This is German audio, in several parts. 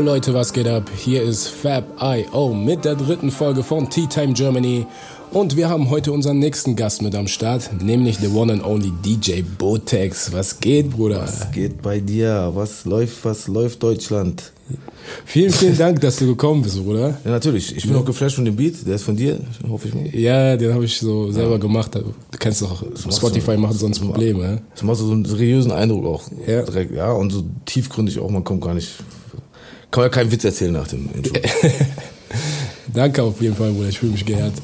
Yo Leute, was geht ab? Hier ist Fab.io mit der dritten Folge von Tea Time Germany. Und wir haben heute unseren nächsten Gast mit am Start, nämlich the one and only DJ Botex. Was geht, Bruder? Was geht bei dir? Was läuft, was läuft Deutschland? Vielen, vielen Dank, dass du gekommen bist, Bruder. Ja, natürlich. Ich bin auch geflasht von dem Beat. Der ist von dir, hoffe ich mal. Ja, den habe ich so selber gemacht. Du kennst doch, Spotify macht sonst Probleme. Das macht so einen seriösen Eindruck auch. Ja. Direkt, ja. Und so tiefgründig auch, man kommt gar nicht, kann man keinen Witz erzählen nach dem Intro. Danke auf jeden Fall, Bruder. Ich fühle mich geehrt.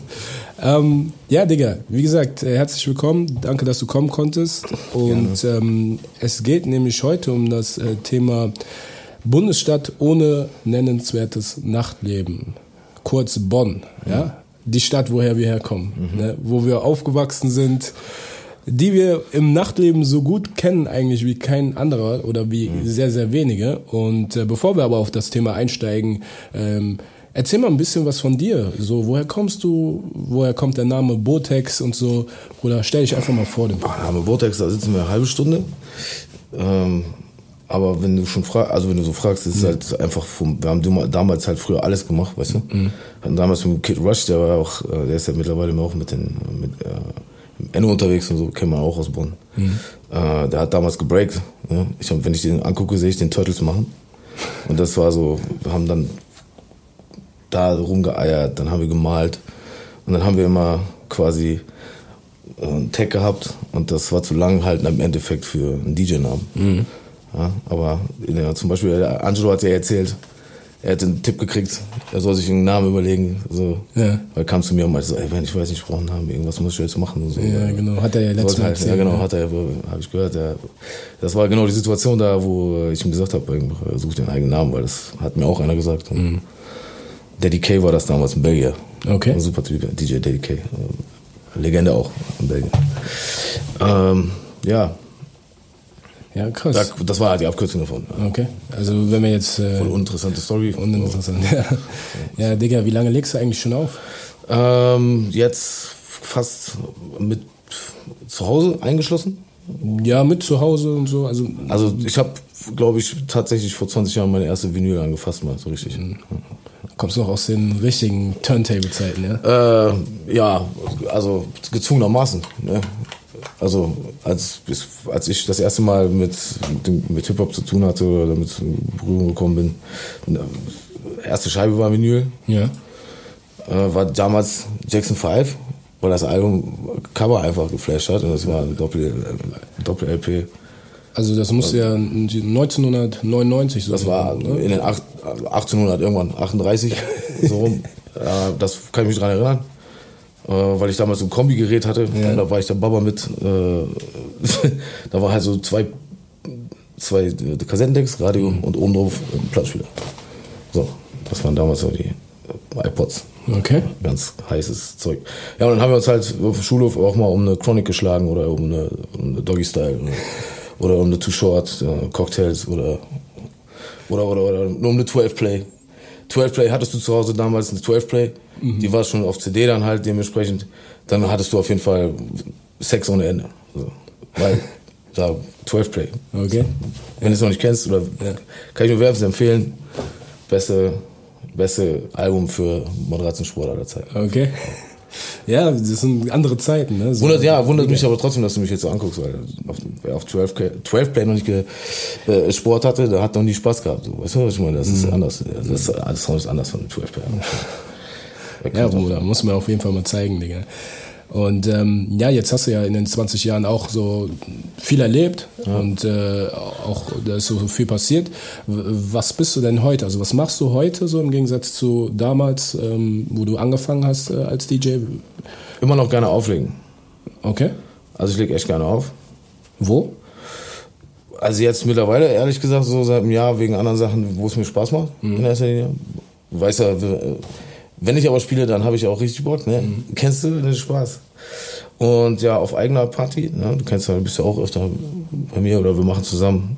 Ähm, ja, Digga, wie gesagt, äh, herzlich willkommen. Danke, dass du kommen konntest. Und ähm, es geht nämlich heute um das äh, Thema Bundesstadt ohne nennenswertes Nachtleben. Kurz Bonn, ja? Die Stadt, woher wir herkommen, ne? wo wir aufgewachsen sind, die wir im Nachtleben so gut kennen eigentlich wie kein anderer oder wie sehr, sehr wenige. Und äh, bevor wir aber auf das Thema einsteigen, ähm, erzähl mal ein bisschen was von dir. So, woher kommst du? Woher kommt der Name Botex und so? Bruder, stell dich einfach mal vor dem. Ah, Name Vortex, da sitzen wir eine halbe Stunde. Ähm, aber wenn du schon fragst, also wenn du so fragst, ist es halt einfach vom, wir haben dam- damals halt früher alles gemacht, weißt du? Hatten damals mit Kid Rush, der war auch, äh, der ist ja mittlerweile auch mit den, mit, äh, Enno unterwegs und so, kennt man auch aus Bonn. Äh, der hat damals gebreakt. Ne? Ich hab, wenn ich den angucke, sehe ich den Turtles machen. Und das war so, wir haben dann da rumgeeiert, dann haben wir gemalt und dann haben wir immer quasi äh, einen Tag gehabt und das war zu lang halt im Endeffekt für einen DJ-Namen. Ja, aber der, zum Beispiel, der Angelo hat ja erzählt, er hätte einen Tipp gekriegt, er soll sich einen Namen überlegen. So. Ja. Er kam zu mir und meinte so, ey, wenn ich weiß nicht, ich brauche einen Namen, irgendwas muss ich jetzt machen. Und so. Ja, genau. Hat er ja letztes Mal halt, erzählt. Ja, genau, ja. hat er, habe ich gehört. Ja. Das war genau die Situation da, wo ich ihm gesagt habe, such dir einen eigenen Namen, weil das hat mir auch einer gesagt. Und Mhm. Daddy K war das damals in Belgien. Okay. Ein super Typ, DJ Daddy K. Legende auch in Belgien. Ähm, ja, Ja, krass. da, das war die Abkürzung davon. Okay. Also, wenn wir jetzt. Äh, Voll uninteressante Story. uninteressant. Ja. ja, Digga, wie lange legst du eigentlich schon auf? Ähm, jetzt fast mit zu Hause eingeschlossen. Ja, mit zu Hause und so. Also, Also ich habe, glaube ich, tatsächlich vor 20 Jahren meine erste Vinyl angefasst mal, so richtig. kommst du noch aus den richtigen Turntable-Zeiten, ja? Äh, ja, also gezwungenermaßen. Ne? Also als, als ich das erste Mal mit, mit, mit Hip-Hop zu tun hatte oder damit in Berührung gekommen bin, ne, erste Scheibe war Vinyl, Ja. äh, war damals Jackson 5, weil das Album Cover einfach geflasht hat und das war ein Doppel- äh, Doppel-LP. Also, das muss ja 1999 so Das war ne? in den acht, 1800 irgendwann, 38, so rum. Äh, das kann ich mich dran erinnern. Äh, weil ich damals so ein Kombigerät hatte. Da war ich der Baba mit. Äh, da war halt so zwei, zwei äh, Kassettendecks, Radio und oben drauf ein Plattenspieler. So, das waren damals so die iPods. Okay. Ganz heißes Zeug. Ja, und dann haben wir uns halt auf dem Schulhof auch mal um eine Chronic geschlagen oder um eine, um eine Doggy Style oder, oder um eine Too Short Cocktails oder, oder, oder, oder nur um eine 12 Play. 12 Play hattest du zu Hause damals eine 12 Play. Die war schon auf CD dann halt dementsprechend. Dann hattest du auf jeden Fall Sex ohne Ende. So. Weil, da 12 Play. Okay. Wenn du es noch nicht kennst, oder kann ich nur wärmstens empfehlen. Beste, beste Album für Moderationssport aller Zeiten. Okay. Ja, das sind andere Zeiten, ne? So, Wundert, ja, wundert mich aber trotzdem, dass du mich jetzt so anguckst, weil auf, wer auf 12, K- 12 Play noch nicht ge, äh, Sport hatte, der hat noch nie Spaß gehabt. So. Weißt du, was ich meine? Das ist anders. Das ist, alles Sound ist anders von dem 12 Play. Ja, Bruder, muss mir auf jeden Fall mal zeigen, Digga. Und ähm, ja, jetzt hast du ja in den 20 Jahren auch so viel erlebt und äh, auch da ist so viel passiert. Was bist du denn heute? Also was machst du heute so im Gegensatz zu damals, ähm, wo du angefangen hast äh, als DJ? Immer noch gerne auflegen. Okay. Also ich lege echt gerne auf. Wo? Also jetzt mittlerweile, ehrlich gesagt, so seit einem Jahr wegen anderen Sachen, wo es mir Spaß macht, in erster Linie. Du weißt ja, w- wenn ich aber spiele, dann habe ich auch richtig Bock, ne? Kennst du den Spaß? Und ja, auf eigener Party, ne? Du kennst ja, du bist ja auch öfter bei mir oder wir machen zusammen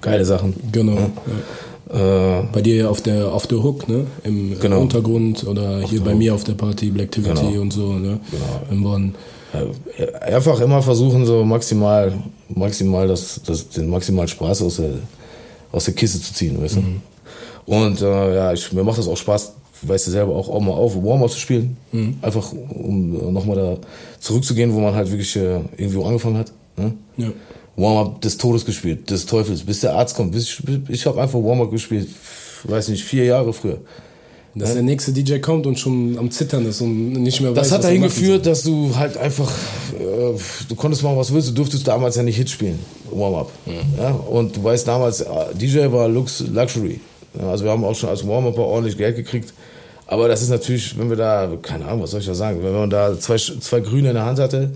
geile Sachen. Genau. Ja. Äh, Bei dir auf der auf der Hook, ne? Im Genau. Untergrund oder hier bei mir auf der Party Blacktivity Genau. und so, ne? Genau. In Bonn. Ja, einfach immer versuchen, so maximal, maximal das, das, den maximalen Spaß aus der, aus der Kiste zu ziehen, weißt du. Mhm. Und äh, ja, ich, mir macht das auch Spaß, weißt du selber, auch, auch mal auf Warm-Up zu spielen. Mhm. Einfach, um nochmal da zurückzugehen, wo man halt wirklich äh, irgendwo angefangen hat. Ne? Ja. Warm-Up des Todes gespielt, des Teufels, bis der Arzt kommt. Bis ich ich habe einfach Warm-Up gespielt, weiß nicht, vier Jahre früher. Dass ja. der nächste DJ kommt und schon am Zittern ist und nicht mehr weiß, Das hat dahin geführt, dass du halt einfach, äh, du konntest machen, was willst, du durftest damals ja nicht Hit spielen, Warm-Up. Mhm. Ja? Und du weißt damals, äh, DJ war Lux, Luxury. Also wir haben auch schon als Warm-Upper ordentlich Geld gekriegt. Aber das ist natürlich, wenn wir da, keine Ahnung, was soll ich da sagen, wenn man da zwei, zwei Grüne in der Hand hatte,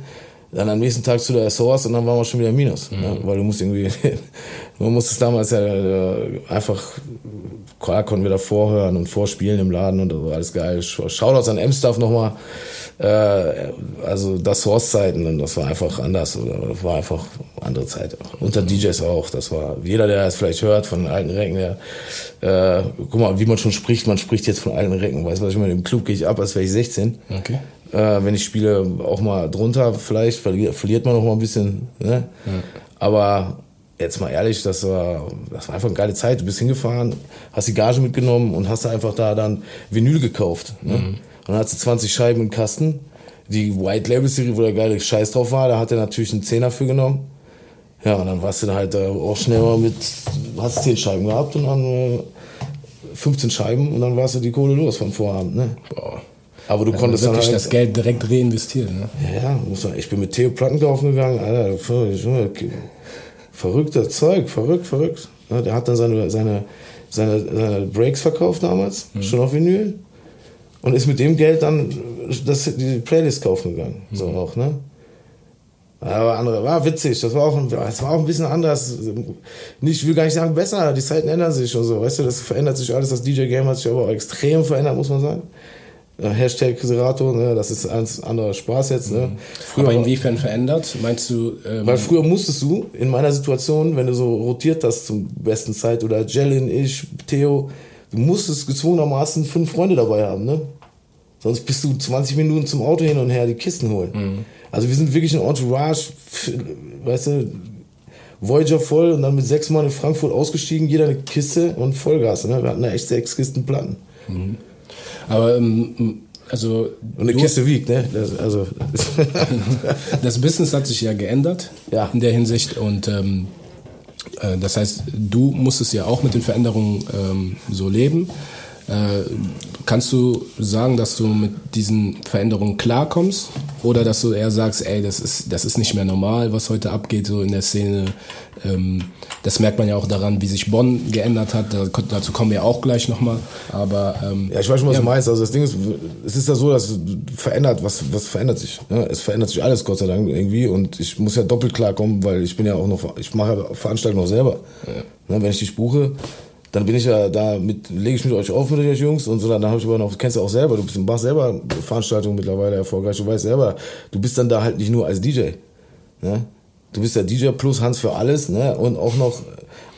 dann am nächsten Tag zu der Source und dann waren wir schon wieder Minus. Mhm. Ja, weil du musst irgendwie, man musste es damals ja äh, einfach, klar konnten wir da vorhören und vorspielen im Laden und alles geil. Shoutouts an M-Stuff nochmal. Äh, also das Source-Zeiten und das war einfach anders. Das war einfach andere Zeit. Unter DJs auch. Das war, jeder, der es vielleicht hört von alten Recken, der, äh, guck mal, wie man schon spricht, man spricht jetzt von alten Recken. Weißt du, was ich meine? Im Club gehe ich ab, als wäre ich 16. Okay. Äh, wenn ich spiele, auch mal drunter, vielleicht verliert, man noch mal ein bisschen. Ne? Ja. Aber jetzt mal ehrlich, das war, das war einfach eine geile Zeit. Du bist hingefahren, hast die Gage mitgenommen und hast einfach da dann Vinyl gekauft. Ne? Mhm. Und dann hast du 20 Scheiben im Kasten. Die White Label Serie, wo der geile Scheiß drauf war, da hat er natürlich einen Zehner für genommen. Ja, und dann warst du halt auch schnell mal mit, hast 10 Scheiben gehabt und dann äh, 15 Scheiben und dann warst du die Kohle los vom Vorabend. Ne? Boah. Aber du also konntest wirklich dann halt, das Geld direkt reinvestieren. Ne? Ja, ja, ich bin mit Theo Platten kaufen gegangen, Alter, verrückter Zeug, verrückt, verrückt. Ja, der hat dann seine, seine, seine, seine Breaks verkauft damals, mhm. schon auf Vinyl. Und ist mit dem Geld dann das, die Playlist kaufen gegangen. Mhm. So auch, ne? Aber andere, war witzig, das war auch, das war auch ein bisschen anders. Nicht, ich will gar nicht sagen besser, die Zeiten ändern sich und so, weißt du, das verändert sich alles, das DJ-Game hat sich aber auch extrem verändert, muss man sagen. Hashtag Serato, ne, das ist ein anderer Spaß jetzt. Ne. Mhm. Früher, Aber inwiefern verändert? Meinst du? Ähm weil früher musstest du in meiner Situation, wenn du so rotiert hast zum besten Zeit oder Jellin, ich, Theo, du musstest gezwungenermaßen fünf Freunde dabei haben, ne? Sonst bist du 20 Minuten zum Auto hin und her die Kisten holen. Mhm. Also wir sind wirklich ein Entourage, weißt du, Voyager voll und dann mit sechs Mann in Frankfurt ausgestiegen, jeder eine Kiste und Vollgas. Ne? Wir hatten da echt sechs Kisten Platten. Mhm. Aber ähm, also und eine Kiste wiegt, ne? Das, also das Business hat sich ja geändert ja. in der Hinsicht und ähm, äh, das heißt, du musstest ja auch mit den Veränderungen ähm, so leben. Äh, kannst du sagen, dass du mit diesen Veränderungen klarkommst? Oder dass du eher sagst, ey, das ist, das ist nicht mehr normal, was heute abgeht, so in der Szene. Ähm, das merkt man ja auch daran, wie sich Bonn geändert hat. Da, dazu kommen wir auch gleich nochmal. Aber ähm, ja, ich weiß schon, was ja. du meinst. Also das Ding ist, es ist ja so, dass verändert, was, was verändert sich. Ne? Es verändert sich alles, Gott sei Dank, irgendwie. Und ich muss ja doppelt klarkommen, weil ich bin ja auch noch, ich mache Veranstaltungen noch selber. Ja. Ne? Wenn ich dich buche, dann bin ich ja da mit, lege ich mit euch auf mit euch Jungs und so, dann habe ich aber noch, kennst du auch selber, du bist, machst selber Veranstaltungen mittlerweile erfolgreich, du weißt selber, du bist dann da halt nicht nur als DJ, ne? Du bist ja DJ plus Hans für alles, ne? Und auch noch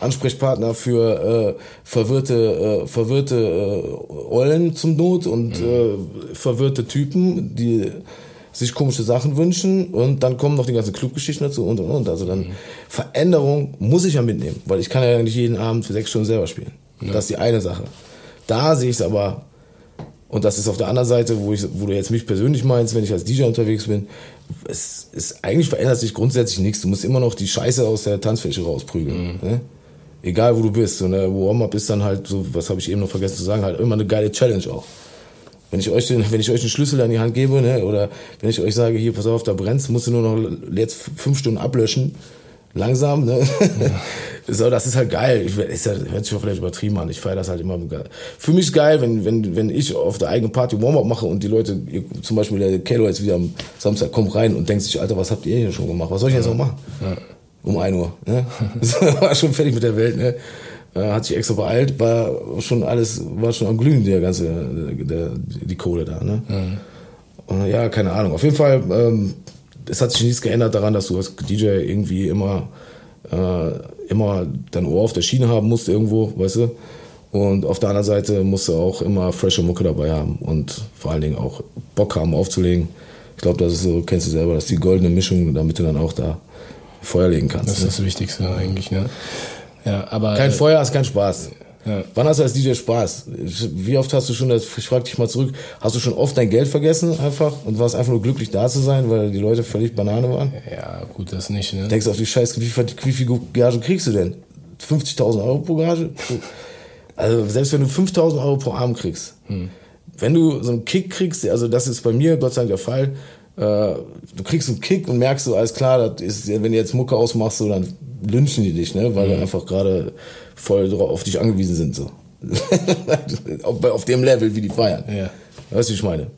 Ansprechpartner für äh, verwirrte, äh, verwirrte äh, Eulen zum Not und mhm. äh, verwirrte Typen, die sich komische Sachen wünschen und dann kommen noch die ganzen Clubgeschichten dazu und und und. Also dann mhm. Veränderung muss ich ja mitnehmen, weil ich kann ja nicht jeden Abend für sechs Stunden selber spielen. Ja. Das ist die eine Sache. Da sehe ich es aber, und das ist auf der anderen Seite, wo, ich, wo du jetzt mich persönlich meinst, wenn ich als DJ unterwegs bin, es ist eigentlich verändert sich grundsätzlich nichts. Du musst immer noch die Scheiße aus der Tanzfläche rausprügeln. Mhm. Ne? Egal wo du bist. Und der Warm-up ist dann halt so, was habe ich eben noch vergessen zu sagen, halt immer eine geile Challenge auch. Wenn ich euch den, wenn ich euch einen Schlüssel an die Hand gebe, ne, oder wenn ich euch sage, hier, pass auf, da brennt's, musst du nur noch jetzt fünf Stunden ablöschen, langsam, ne? Ja. so, das ist halt geil. Ich, ist ja, hört sich vielleicht übertrieben an. Ich feiere das halt immer. Für mich ist geil, wenn, wenn, wenn ich auf der eigenen Party Warm-up mache und die Leute, zum Beispiel der Kelo jetzt wieder am Samstag kommt rein und denkt sich, Alter, was habt ihr hier schon gemacht? Was soll ich jetzt noch machen? Ja. Um ein Uhr, ne? war schon fertig mit der Welt, ne? Hat sich extra beeilt, war schon alles, war schon am Glühen, der ganze, der, die Kohle da. Ne? Mhm. Ja, keine Ahnung. Auf jeden Fall, ähm, es hat sich nichts geändert daran, dass du als DJ irgendwie immer, äh, immer dein Ohr auf der Schiene haben musst irgendwo, weißt du? Und auf der anderen Seite musst du auch immer frische Mucke dabei haben und vor allen Dingen auch Bock haben aufzulegen. Ich glaube, das ist so, kennst du selber, das ist die goldene Mischung, damit du dann auch da Feuer legen kannst. Das ist ne? das Wichtigste eigentlich, ne? Ja, aber. Kein äh, Feuer ist kein Spaß. Ja. Wann hast du als DJ Spaß? Wie oft hast du schon, ich frag dich mal zurück, hast du schon oft dein Geld vergessen einfach und warst einfach nur glücklich da zu sein, weil die Leute völlig Banane waren? Ja, gut, das nicht, ne? Denkst du auf die Scheiße, wie, wie viel Gage kriegst du denn? 50.000 Euro pro Gage? Also selbst wenn du 5.000 Euro pro Abend kriegst, hm. wenn du so einen Kick kriegst, also das ist bei mir Gott sei Dank der Fall, äh, du kriegst einen Kick und merkst so, alles klar, das ist, wenn du jetzt Mucke ausmachst, so, dann lynchen die dich, ne? weil mhm. einfach gerade voll auf dich angewiesen sind. So. auf, auf dem Level, wie die feiern. Ja. Weißt du, wie ich meine?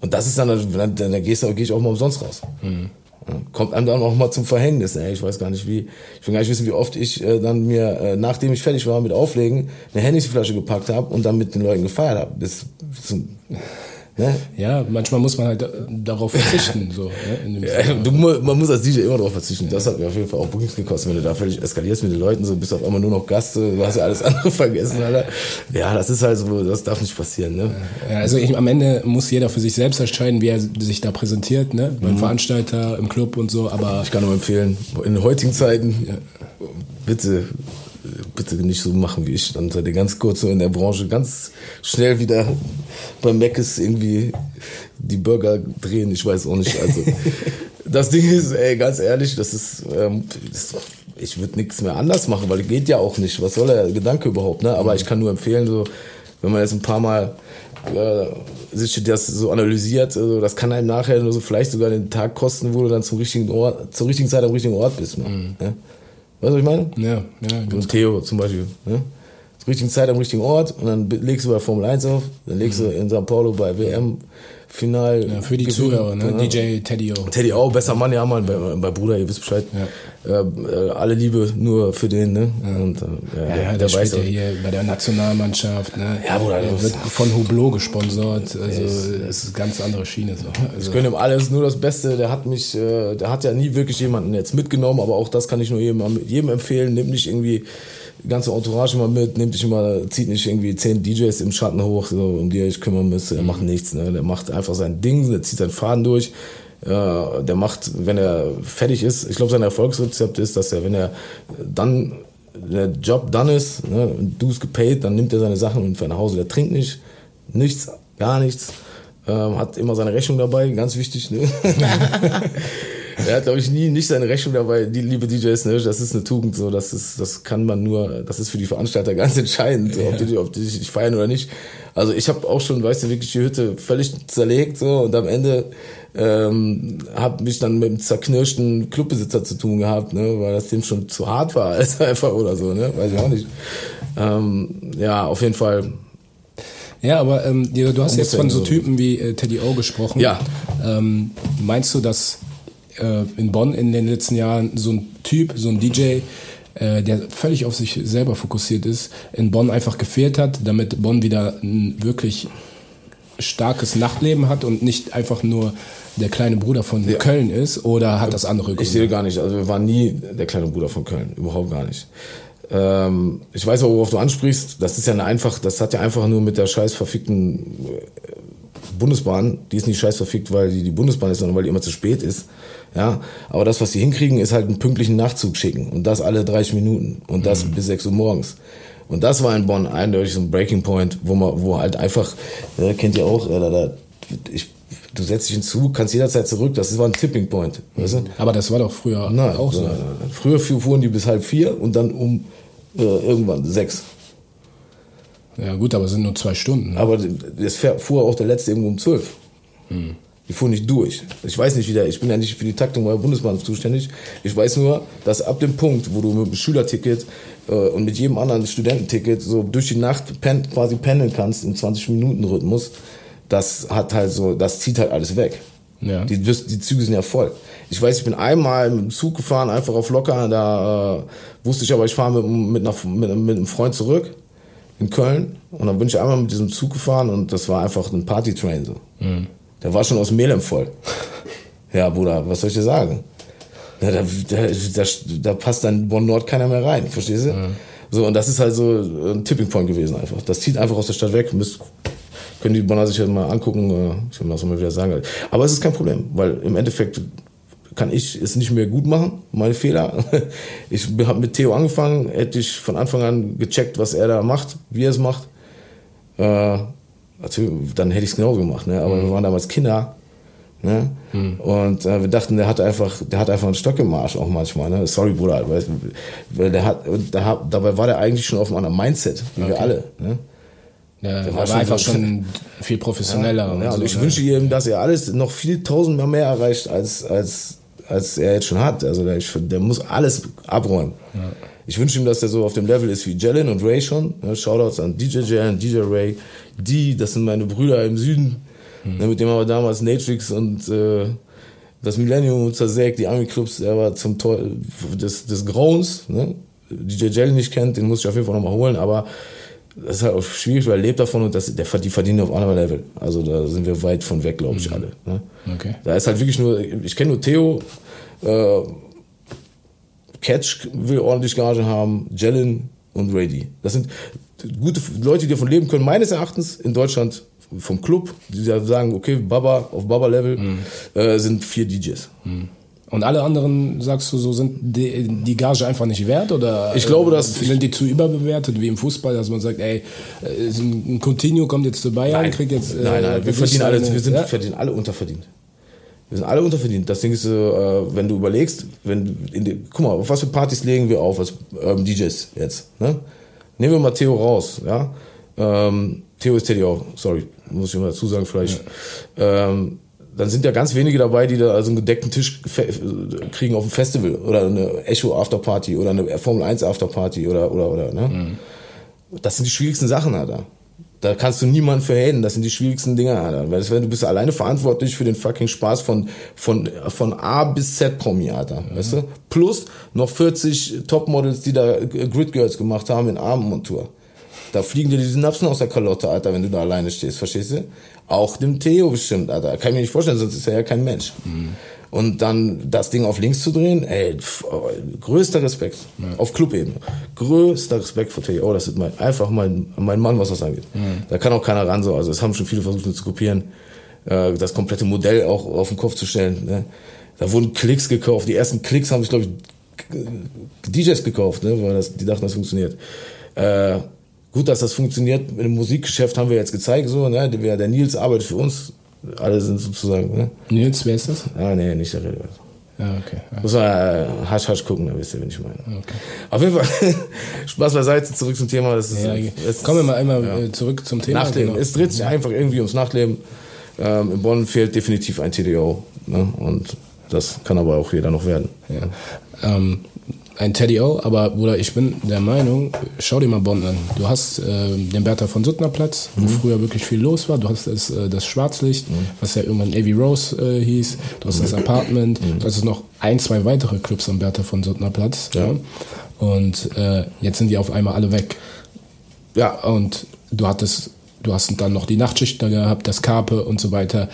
Und das ist dann, dann, dann gehst du, geh ich auch mal umsonst raus. Mhm. Kommt einem dann auch mal zum Verhängnis. Ey. Ich weiß gar nicht, wie, ich will gar nicht wissen, wie oft ich äh, dann mir, äh, nachdem ich fertig war mit Auflegen, eine Hennessy-Flasche gepackt habe und dann mit den Leuten gefeiert habe. Bis zum, Ne? Ja, manchmal muss man halt darauf verzichten. so, ne, ja, du, man muss als DJ immer darauf verzichten. Das hat mir auf jeden Fall auch Bookings gekostet. Wenn du da völlig eskalierst mit den Leuten, so bist du auf einmal nur noch Gast, du hast ja alles andere vergessen. Alter. Ja, das ist halt so, das darf nicht passieren. Ne? Ja, also ich, am Ende muss jeder für sich selbst entscheiden, wie er sich da präsentiert, ne? beim mhm. Veranstalter, im Club und so. Aber ich kann nur empfehlen, in den heutigen Zeiten, bitte bitte nicht so machen wie ich. Dann seid ihr ganz kurz so in der Branche ganz schnell wieder beim Mc's irgendwie die Burger drehen. Ich weiß auch nicht. Also das Ding ist, ey, ganz ehrlich, das ist, ähm, das, ich würde nichts mehr anders machen, weil geht ja auch nicht. Was soll der Gedanke überhaupt? Ne? Aber ich kann nur empfehlen, so wenn man jetzt ein paar Mal äh, sich das so analysiert, also das kann einem nachher nur so vielleicht sogar den Tag kosten, wo du dann zum richtigen Ort, zur richtigen Zeit am richtigen Ort bist. Ne? Mhm. Ja? Weißt du, was ich meine? Ja, ja. Und Theo zum Beispiel. Ne? Zur richtigen Zeit am richtigen Ort und dann legst du bei Formel 1 auf, dann legst du in Sao Paulo bei WM Final. Ja, für die Zuhörer, ne? Ja. DJ Teddy O. Teddy O, besser Mann, ja, Mann, bei, bei Bruder, ihr wisst Bescheid. Ja. Äh, äh, alle Liebe nur für den, ne? Ja. Und, äh, ja, der, der, weiß ja hier bei der Nationalmannschaft, ne? Ja, Bruder. Der wird von Hublot gesponsert, also es ist eine ganz andere Schiene. So. Also. Ich gönne ihm alles, nur das Beste, der hat mich, äh, der hat ja nie wirklich jemanden jetzt mitgenommen, aber auch das kann ich nur jedem, jedem empfehlen, nimm nicht irgendwie die ganze Entourage immer mit, nimmt dich immer, zieht nicht irgendwie zehn DJs im Schatten hoch, so, um die ich kümmern müsste. Er macht nichts, ne? Der macht einfach sein Ding, der zieht seinen Faden durch. Äh, der macht, wenn er fertig ist, ich glaube, sein Erfolgsrezept ist, dass er, wenn er dann der Job dann ist, ne, du es gepaid, dann nimmt er seine Sachen und fährt nach Hause. Der trinkt nicht, nichts, gar nichts. Ähm, hat immer seine Rechnung dabei, ganz wichtig. Ne? er hat, glaube ich, nie nicht seine Rechnung dabei, die liebe DJs, ne? Das ist eine Tugend, so, das ist, das kann man nur, das ist für die Veranstalter ganz entscheidend, so, ob, die, ob die dich feiern oder nicht. Also ich habe auch schon, weißt du, wirklich die Hütte völlig zerlegt, so, und am Ende ähm, habe mich dann mit einem zerknirschten Clubbesitzer zu tun gehabt, ne, weil das dem schon zu hart war, als einfach oder so, ne, weiß ich auch nicht. Ähm, ja, auf jeden Fall. Ja, aber ähm, du hast jetzt von so Typen wie äh, Teddy O gesprochen. Ja. Ähm, meinst du, dass äh, in Bonn in den letzten Jahren so ein Typ, so ein DJ, äh, der völlig auf sich selber fokussiert ist, in Bonn einfach gefehlt hat, damit Bonn wieder ein wirklich starkes Nachtleben hat und nicht einfach nur der kleine Bruder von ja. Köln ist oder hat das andere Gründe? Ich sehe gar nicht. Also wir waren nie der kleine Bruder von Köln, überhaupt gar nicht. Ähm, ich weiß auch, worauf du ansprichst. Das ist ja eine einfach, das hat ja einfach nur mit der scheiß verfickten äh, Bundesbahn, die ist nicht scheiß verfickt, weil die die Bundesbahn ist, sondern weil die immer zu spät ist. Ja, aber das, was sie hinkriegen, ist halt einen pünktlichen Nachzug schicken und das alle 30 Minuten und das mhm. bis 6 Uhr morgens. Und das war in Bonn eindeutig so ein Breaking Point, wo man, wo halt einfach, äh, kennt ihr auch, äh, da, da, ich, du setzt dich hinzu, kannst jederzeit zurück, das war ein Tipping Point, weißt du? Aber das war doch früher Nein, auch so. Nein, nein. Früher fuhren die bis halb vier und dann um äh, irgendwann sechs. Ja gut, aber es sind nur zwei Stunden. Ne? Aber es fuhr auch der letzte irgendwo um zwölf. Hm. Die fuhren nicht durch. Ich weiß nicht, wie der, ich bin ja nicht für die Taktung bei der Bundesbahn zuständig. Ich weiß nur, dass ab dem Punkt, wo du mit dem Schülerticket äh, und mit jedem anderen Studententicket so durch die Nacht pen, quasi pendeln kannst im 20-Minuten-Rhythmus, das hat halt so, das zieht halt alles weg. Ja. Die, die Züge sind ja voll. Ich weiß, ich bin einmal mit dem Zug gefahren, einfach auf locker, da äh, wusste ich aber, ich fahre mit, mit, mit, mit einem Freund zurück in Köln und dann bin ich einmal mit diesem Zug gefahren und das war einfach ein Partytrain so. Mhm. Der war schon aus Melem voll. ja, Bruder, was soll ich dir sagen? Da, da, da, da passt dann Bonn Nord keiner mehr rein, verstehst du? Mhm. So, und das ist halt so ein Tipping Point gewesen einfach. Das zieht einfach aus der Stadt weg. Müsst, können die Bonner sich ja mal angucken. Äh, ich will das mal wieder sagen. Aber es ist kein Problem, weil im Endeffekt kann ich es nicht mehr gut machen, meine Fehler. Ich habe mit Theo angefangen, hätte ich von Anfang an gecheckt, was er da macht, wie er es macht. Äh, dann hätte ich es genauso gemacht. Ne? Aber mhm. wir waren damals Kinder. Ne? Mhm. Und äh, wir dachten, der hat einfach, der hat einfach einen Stock im Arsch auch manchmal. Ne? Sorry, Bruder, weil, weil der hat, der, dabei war der eigentlich schon auf einem anderen Mindset, wie okay. wir alle. Ne? Ja, der war, war einfach schon viel professioneller. Ja, ja und, so, ich ne? wünsche ihm, dass er alles noch viel tausendmal mehr erreicht, als, als, als er jetzt schon hat. Also der, der muss alles abräumen. Ja. Ich wünsche ihm, dass er so auf dem Level ist wie Jalen und Ray schon. Shoutouts an DJ Jalen, DJ Ray. Die, das sind meine Brüder im Süden. Mhm. Mit dem haben wir damals Natrix und äh, das Millennium zersägt, die Army-Clubs. Er war zum Tor des, des Grauens. Ne? DJ Jalen nicht kennt, den muss ich auf jeden Fall nochmal holen. Aber das ist halt auch schwierig, weil er lebt davon und das, der, die verdienen auf anderem Level. Also da sind wir weit von weg, glaube ich, mhm. alle. Ne? Okay. Da ist halt wirklich nur, ich kenne nur Theo, äh, Catch will ordentlich Gage haben, Jellen und Rady. Das sind gute Leute, die davon leben können, meines Erachtens in Deutschland vom Club, die sagen, okay, Baba auf Baba-Level mhm. äh, sind vier DJs. Mhm. Und alle anderen, sagst du, so sind die, die Gage einfach nicht wert? Oder ich glaube, dass sind die zu überbewertet, wie im Fußball, dass man sagt, ey, äh, ein Coutinho kommt jetzt zu Bayern, nein, kriegt jetzt. Nein, nein, äh, wir verdienen alle, wir sind, ja? verdienen alle unterverdient. Wir sind alle unterverdient. Das Ding ist, äh, wenn du überlegst, wenn die, guck mal, auf was für Partys legen wir auf als ähm, DJs jetzt? Ne? Nehmen wir mal Theo raus, ja. Ähm, Theo ist Teddy auch, sorry, muss ich mal dazu sagen, vielleicht. Ja. Ähm, dann sind ja ganz wenige dabei, die da also einen gedeckten Tisch kriegen auf dem Festival oder eine Echo Afterparty oder eine Formel 1 Afterparty oder oder oder ne? Mhm. Das sind die schwierigsten Sachen, Alter. Da kannst du niemanden verhängen, das sind die schwierigsten Dinge, Alter. Weil du bist alleine verantwortlich für den fucking Spaß von von von A bis Z Promi, Alter, mhm. weißt du? Plus noch 40 Topmodels, die da Grid Girls gemacht haben in Armenmontur. Da fliegen dir die Synapsen aus der Kalotte, Alter, wenn du da alleine stehst, verstehst du? Auch dem Theo bestimmt, Alter. Kann ich mir nicht vorstellen, sonst ist er ja kein Mensch. Mhm. Und dann das Ding auf links zu drehen, ey, pf, oh, größter Respekt. Ja. Auf Clubebene. Größter Respekt vor Theo. Oh, das ist mein, einfach mein, mein Mann, was das angeht. Mhm. Da kann auch keiner ran so. Also es haben schon viele versucht, mir zu kopieren. Äh, das komplette Modell auch auf den Kopf zu stellen. Ne? Da wurden Klicks gekauft. Die ersten Klicks haben sich, glaube ich, DJs gekauft, ne? weil das, die dachten, das funktioniert. Äh, Gut, dass das funktioniert. Im Musikgeschäft haben wir jetzt gezeigt, so, ne? Der, der Nils arbeitet für uns. Alle sind sozusagen, ne? Nils, wer ist das? Ah, nee, nicht der Rede. Ja, okay. Ja. Muss man äh, hasch, hasch gucken, dann wisst ihr, wen ich meine. Okay. Auf jeden Fall, Spaß beiseite, zurück zum Thema. Das ist, ja, das Kommen wir mal einmal ja. Äh, zurück zum Thema. Nachtleben. Genau. Es dreht sich einfach irgendwie ums Nachtleben. Ähm, in Bonn fehlt definitiv ein TDO. Ne? Und das kann aber auch jeder noch werden. Ja. Ähm, ein Teddy O, aber Bruder, ich bin der Meinung, schau dir mal Bonn an. Du hast äh, den Bertha von Suttner Platz, wo mhm. früher wirklich viel los war. Du hast das, äh, das Schwarzlicht, mhm. was ja irgendwann Avi Rose äh, hieß. Du hast mhm. das Apartment. Mhm. Du hast noch ein, zwei weitere Clubs am Bertha von Suttner Platz. Ja. ja. Und äh, jetzt sind die auf einmal alle weg. Ja, und du hattest, du hast dann noch die Nachtschicht da gehabt, das Karpe und so weiter.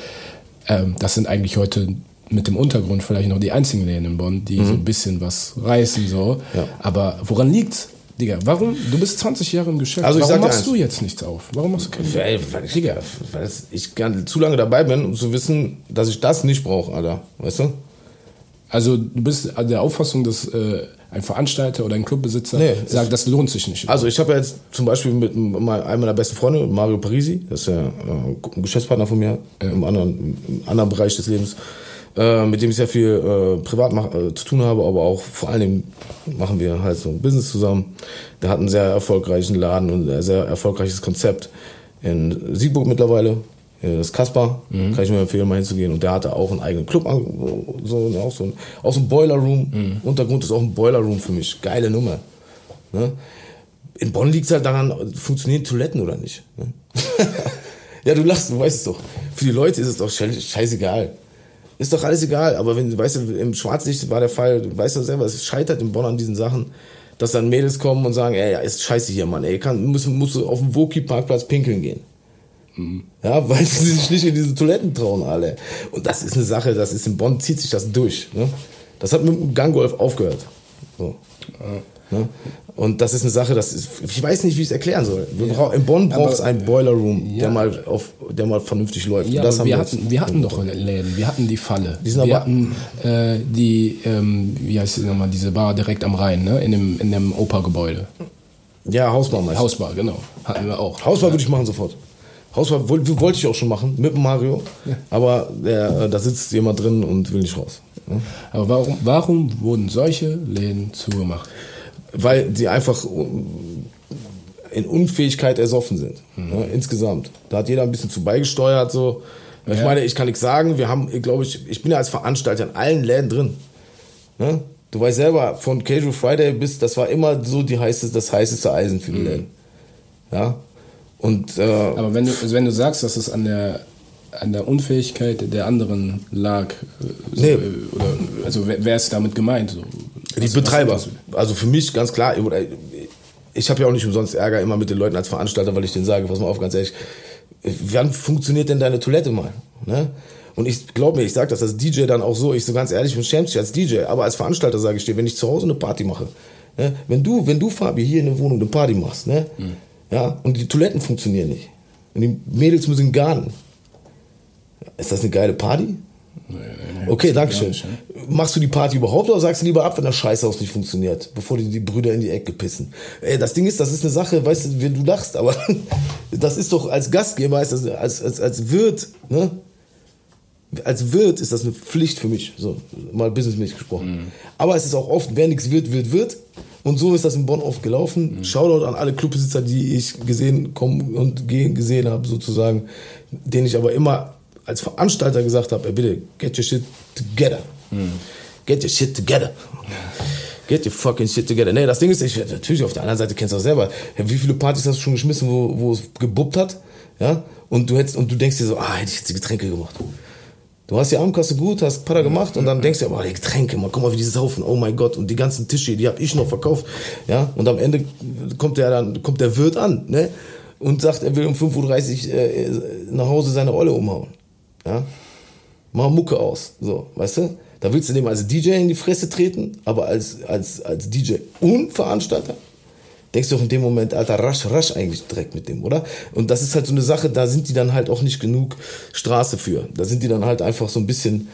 Ähm, das sind eigentlich heute mit dem Untergrund vielleicht noch die einzigen Läden in Bonn, die mhm. so ein bisschen was reißen, so. Ja. Aber woran liegt's? Digga, warum? Du bist 20 Jahre im Geschäft. Also warum machst du jetzt nichts auf? Warum machst du keine weil, weil ich, Digga. Weil ich zu lange dabei bin, um zu wissen, dass ich das nicht brauche, Alter. Weißt du? Also du bist der Auffassung, dass äh, ein Veranstalter oder ein Clubbesitzer nee, sagt, das lohnt sich nicht. Also ich habe ja jetzt zum Beispiel mit einem meiner besten Freunde, Mario Parisi, das ist ja äh, ein Geschäftspartner von mir ja. im, anderen, im anderen Bereich des Lebens, äh, mit dem ich sehr viel äh, privat mach, äh, zu tun habe, aber auch vor allen Dingen machen wir halt so ein Business zusammen. Der hat einen sehr erfolgreichen Laden und ein sehr erfolgreiches Konzept in Siegburg mittlerweile. Das Kaspar, mhm. kann ich mir empfehlen, mal hinzugehen. Und der hatte auch einen eigenen Club, so, auch so ein, auch so ein Boiler Room. Mhm. Untergrund ist auch ein Boiler Room für mich. Geile Nummer. Ne? In Bonn liegt es halt daran, funktionieren Toiletten oder nicht. Ne? ja, du lachst, du weißt es doch. Für die Leute ist es doch scheißegal. Ist doch alles egal, aber wenn, weißt du, im Schwarzlicht war der Fall, du weißt du selber, es scheitert in Bonn an diesen Sachen, dass dann Mädels kommen und sagen, ey, ja, ist scheiße hier, Mann, ey, kann, musst, musst du auf dem Woki-Parkplatz pinkeln gehen. Mhm. Ja, weil sie sich nicht in diese Toiletten trauen, alle. Und das ist eine Sache, das ist in Bonn, zieht sich das durch. Ne? Das hat mit dem Ganggolf aufgehört. So. Ne? Und das ist eine Sache, das ist, ich weiß nicht, wie ich es erklären soll. Ja. in Bonn braucht es einen Boiler Room, ja. der, mal auf, der mal vernünftig läuft. Ja, wir, wir hatten, wir hatten doch Läden, wir hatten die Falle. Die wir hatten äh, die, ähm, wie heißt die nochmal, diese Bar direkt am Rhein, ne? in dem, in dem Oper-Gebäude. Ja, Hausbar meistens. Hausbar, genau. Hatten wir auch. Hausbar ja. würde ich machen sofort. Hausbar wollte ich auch schon machen, mit Mario. Aber äh, da sitzt jemand drin und will nicht raus. Aber warum, warum wurden solche Läden zugemacht? weil sie einfach in Unfähigkeit ersoffen sind. Ne, insgesamt. Da hat jeder ein bisschen zu beigesteuert. So. Ja. Ich meine, ich kann nichts sagen. Wir haben, glaube ich, ich bin ja als Veranstalter in allen Läden drin. Ne? Du weißt selber, von Casual Friday bis, das war immer so die heiße, das heißeste Eisen für die mhm. Läden. Ja. Und, äh, Aber wenn du, also wenn du sagst, dass es an der, an der Unfähigkeit der anderen lag, äh, so, nee. Äh, oder, also wer, ist damit gemeint? So? Die was, Betreiber. Was also für mich ganz klar, ich habe ja auch nicht umsonst Ärger immer mit den Leuten als Veranstalter, weil ich denen sage, pass mal auf, ganz ehrlich, wann funktioniert denn deine Toilette mal? Ne? Und ich glaube mir, ich sage das als DJ dann auch so, ich so ganz ehrlich, und schämst dich als DJ, aber als Veranstalter sage ich dir, wenn ich zu Hause eine Party mache, ne? wenn du, wenn du, Fabi, hier in der Wohnung eine Party machst, ne? Mhm. ja, und die Toiletten funktionieren nicht, und die Mädels müssen Garten, ist das eine geile Party? Nee, nee, nee, okay, danke schön. Machst du die Party überhaupt oder sagst du lieber ab, wenn das Scheißhaus nicht funktioniert, bevor die, die Brüder in die Ecke pissen? Ey, das Ding ist, das ist eine Sache, weißt du, wenn du lachst, aber das ist doch als Gastgeber, als, als, als, als Wirt, ne? Als Wirt ist das eine Pflicht für mich, so mal businessmäßig gesprochen. Mhm. Aber es ist auch oft, wer nichts wird, wird, wird. Und so ist das in Bonn oft gelaufen. Mhm. Shoutout an alle Clubbesitzer, die ich gesehen kommen und gehen gesehen habe, sozusagen, denen ich aber immer als Veranstalter gesagt habe, bitte, get your shit together. Hm. Get your shit together. Get your fucking shit together. Nee, das Ding ist, ich, natürlich auf der anderen Seite kennst du auch selber. Wie viele Partys hast du schon geschmissen, wo, wo es gebuppt hat? Ja? Und du hättest, und du denkst dir so, ah, hätte ich jetzt die Getränke gemacht. Du hast die Abendkasse gut, hast Pada gemacht und dann denkst du, oh, die Getränke, mal guck mal, wie die saufen, oh mein Gott, und die ganzen Tische, die habe ich noch verkauft, ja, und am Ende kommt der dann, kommt der Wirt an, ne, und sagt, er will um 5.30 Uhr äh, nach Hause seine Olle umhauen. Ja? Mach Mucke aus. So, weißt du? Da willst du dem als DJ in die Fresse treten, aber als, als, als DJ und Veranstalter denkst du auch in dem Moment, Alter, rasch, rasch eigentlich direkt mit dem, oder? Und das ist halt so eine Sache, da sind die dann halt auch nicht genug Straße für. Da sind die dann halt einfach so ein bisschen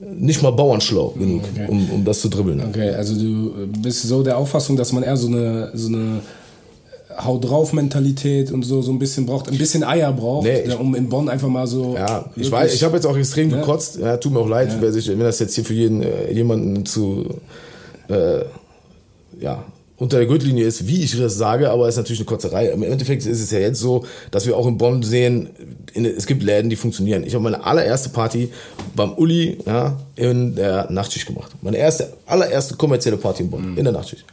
nicht mal bauernschlau genug, okay. um, um das zu dribbeln. Okay, also du bist so der Auffassung, dass man eher so eine, so eine Hau drauf Mentalität und so so ein bisschen braucht, ein bisschen Eier braucht, nee, ich, um in Bonn einfach mal so. Ja, ich weiß, ich habe jetzt auch extrem ja. gekotzt. Ja, tut mir auch leid, ja. wer sich, wenn das jetzt hier für jeden äh, jemanden zu äh, ja unter der Gürtellinie ist, wie ich das sage, aber es ist natürlich eine Kotzerei. Im Endeffekt ist es ja jetzt so, dass wir auch in Bonn sehen, in, es gibt Läden, die funktionieren. Ich habe meine allererste Party beim Uli ja, in der Nachtschicht gemacht. Meine erste, allererste kommerzielle Party in Bonn, mhm. in der Nachtschicht.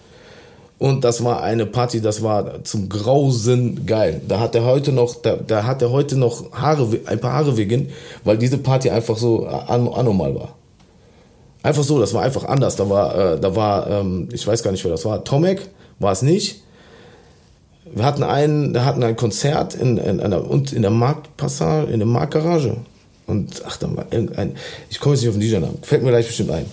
Und das war eine Party, das war zum Grausen geil. Da hat er heute noch, da, da hat er heute noch Haare, ein paar Haare wegen, weil diese Party einfach so an, anormal war. Einfach so, das war einfach anders. Da war, äh, da war, ähm, ich weiß gar nicht, wer das war. Tomek war es nicht. Wir hatten einen, wir hatten ein Konzert in, in, in, der, in der Marktpassage, in der Marktgarage. Und ach, da war irgendein, ich komme jetzt nicht auf den DJ-Namen, fällt mir gleich bestimmt ein.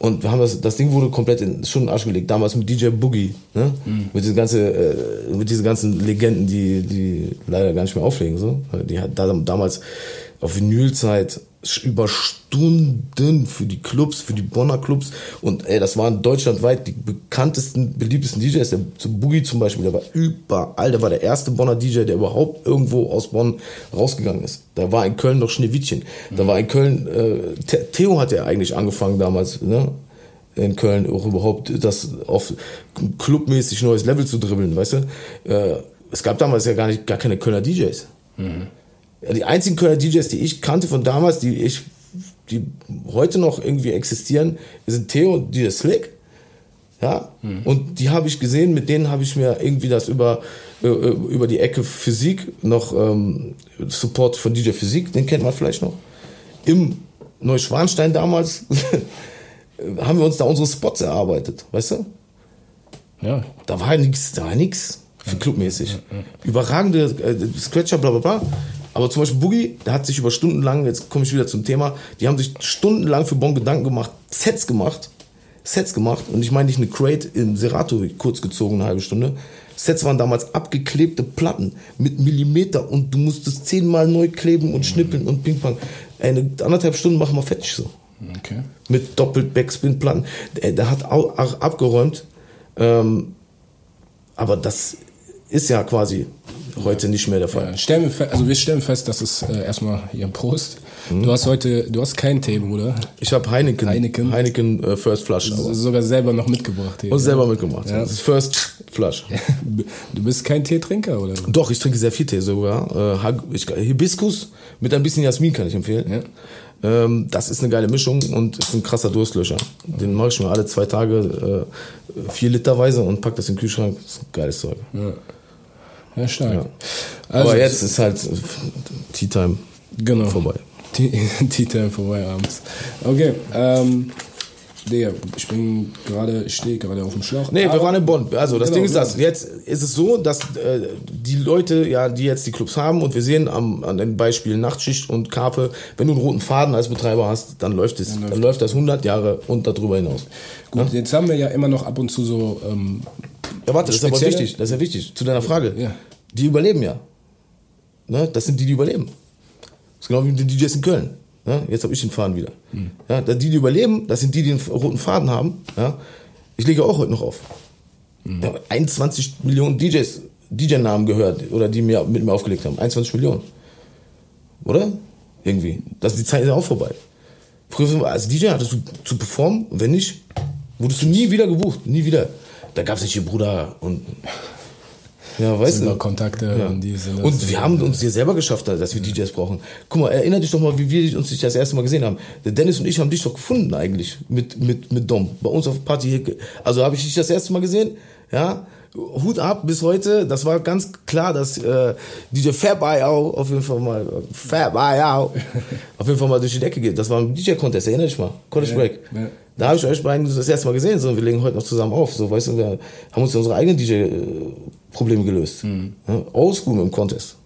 Und wir haben das, das Ding wurde komplett in schon in den Arsch gelegt, damals mit DJ Boogie, ne? Mhm. Mit diesen ganzen, äh, mit diesen ganzen Legenden, die, die leider gar nicht mehr auflegen, so. Die hat da, damals auf Vinylzeit über Stunden für die Clubs, für die Bonner Clubs. Und ey, das waren deutschlandweit die bekanntesten, beliebtesten DJs. Der Boogie zum Beispiel, der war überall. Der war der erste Bonner DJ, der überhaupt irgendwo aus Bonn rausgegangen ist. Da war in Köln noch Schneewittchen. Da war in Köln, äh, Theo hat ja eigentlich angefangen damals, ne? in Köln auch überhaupt das auf clubmäßig neues Level zu dribbeln, weißt du? Äh, es gab damals ja gar nicht gar keine Kölner DJs. Mhm die einzigen Kölner DJs, die ich kannte von damals, die ich, die heute noch irgendwie existieren, sind Theo und DJ Slick. Ja, mhm. und die habe ich gesehen, mit denen habe ich mir irgendwie das über, äh, über die Ecke Physik noch ähm, Support von DJ Physik, den kennt man vielleicht noch. Im Neuschwanstein damals haben wir uns da unsere Spots erarbeitet, weißt du? Ja. Da war nichts, da war nichts für clubmäßig. Überragende äh, Scratcher, bla bla bla. Aber zum Beispiel Boogie, der hat sich über Stunden lang, jetzt komme ich wieder zum Thema, die haben sich stundenlang für Bonn Gedanken gemacht, Sets gemacht, Sets gemacht und ich meine nicht eine Crate in Serato kurz gezogen, eine halbe Stunde. Sets waren damals abgeklebte Platten mit Millimeter und du musstest zehnmal neu kleben und schnippeln und Ping-Pong. Eine anderthalb Stunden machen wir fertig so. Okay. Mit doppelt Backspin-Platten. Der, der hat auch, auch abgeräumt. Ähm, aber das ist ja quasi heute nicht mehr der Fall. Ja, stellen wir also wir stellen fest, dass es äh, erstmal hier Prost. Du hast heute, du hast keinen Tee, Bruder. Ich habe Heineken, Heineken. Heineken äh, First Flush. aber- Sogar selber noch mitgebracht hier. Und selber mitgemacht. Ja. Das ist First Flush. Du bist kein Teetrinker, oder? Doch, ich trinke sehr viel Tee sogar. Äh, ich, Hibiskus mit ein bisschen Jasmin kann ich empfehlen. Ähm, das ist eine geile Mischung und ist ein krasser Durstlöscher. Den mache ich mir alle zwei Tage äh, vier Literweise und pack das in den Kühlschrank. Das ist ein geiles Zeug. Ja, stark. Ja. Also, Aber jetzt ist halt Tea Time genau. vorbei. Tea Tea Time vorbei abends. Okay, ähm, Digga, ich bin gerade, ich stehe gerade auf dem Schlauch. Nee, wir Aber- waren in Bonn. Also das Genau, Ding ist genau. das. Jetzt ist es so, dass äh, die Leute, ja, die jetzt die Clubs haben und wir sehen am, an den Beispielen Nachtschicht und Karpe, wenn du einen roten Faden als Betreiber hast, dann läuft es. Dann läuft das 100 Jahre und darüber hinaus. Gut, jetzt haben wir ja immer noch ab und zu so, ähm, Ja, warte, das ist aber wichtig. Das ist ja wichtig. Zu deiner Frage. Ja. Die überleben ja. Ne? Das sind die, die überleben. Das ist genau wie die DJs in Köln. Ne? Jetzt habe ich den Faden wieder. Hm. Ja, die, die überleben, das sind die, die den roten Faden haben. Ja? Ich lege auch heute noch auf. Hm. Habe 21 Millionen DJs, DJ-Namen gehört oder die mir mit mir aufgelegt haben. 21 Millionen. Oder? Irgendwie. Das, die Zeit ist ja auch vorbei. Früher, als DJ hattest du zu performen, wenn nicht, wurdest du nie wieder gebucht. Nie wieder. Da gab es nicht hier Bruder und. Ja, weißt sind du. Kontakte Ja. und die sind Und wir haben uns hier selber geschafft, dass wir DJs brauchen. Guck mal, erinner dich doch mal, wie wir uns das erste Mal gesehen haben. Der Dennis und ich haben dich doch gefunden eigentlich mit, mit, mit Dom. Bei uns auf Party hier. Also habe ich dich das erste Mal gesehen. Ja. Hut ab bis heute. Das war ganz klar, dass äh, DJ Fab Eye auch auf jeden Fall mal Fab Eye auch auf jeden Fall mal durch die Decke geht. Das war ein DJ-Contest, erinner dich mal. College Ja, Break. Ja. Da habe ich euch beiden das erste Mal gesehen, so, wir legen heute noch zusammen auf, so, weißt du, wir haben uns unsere eigenen DJ-Probleme gelöst. Mhm. Ja, Oldschool im Contest.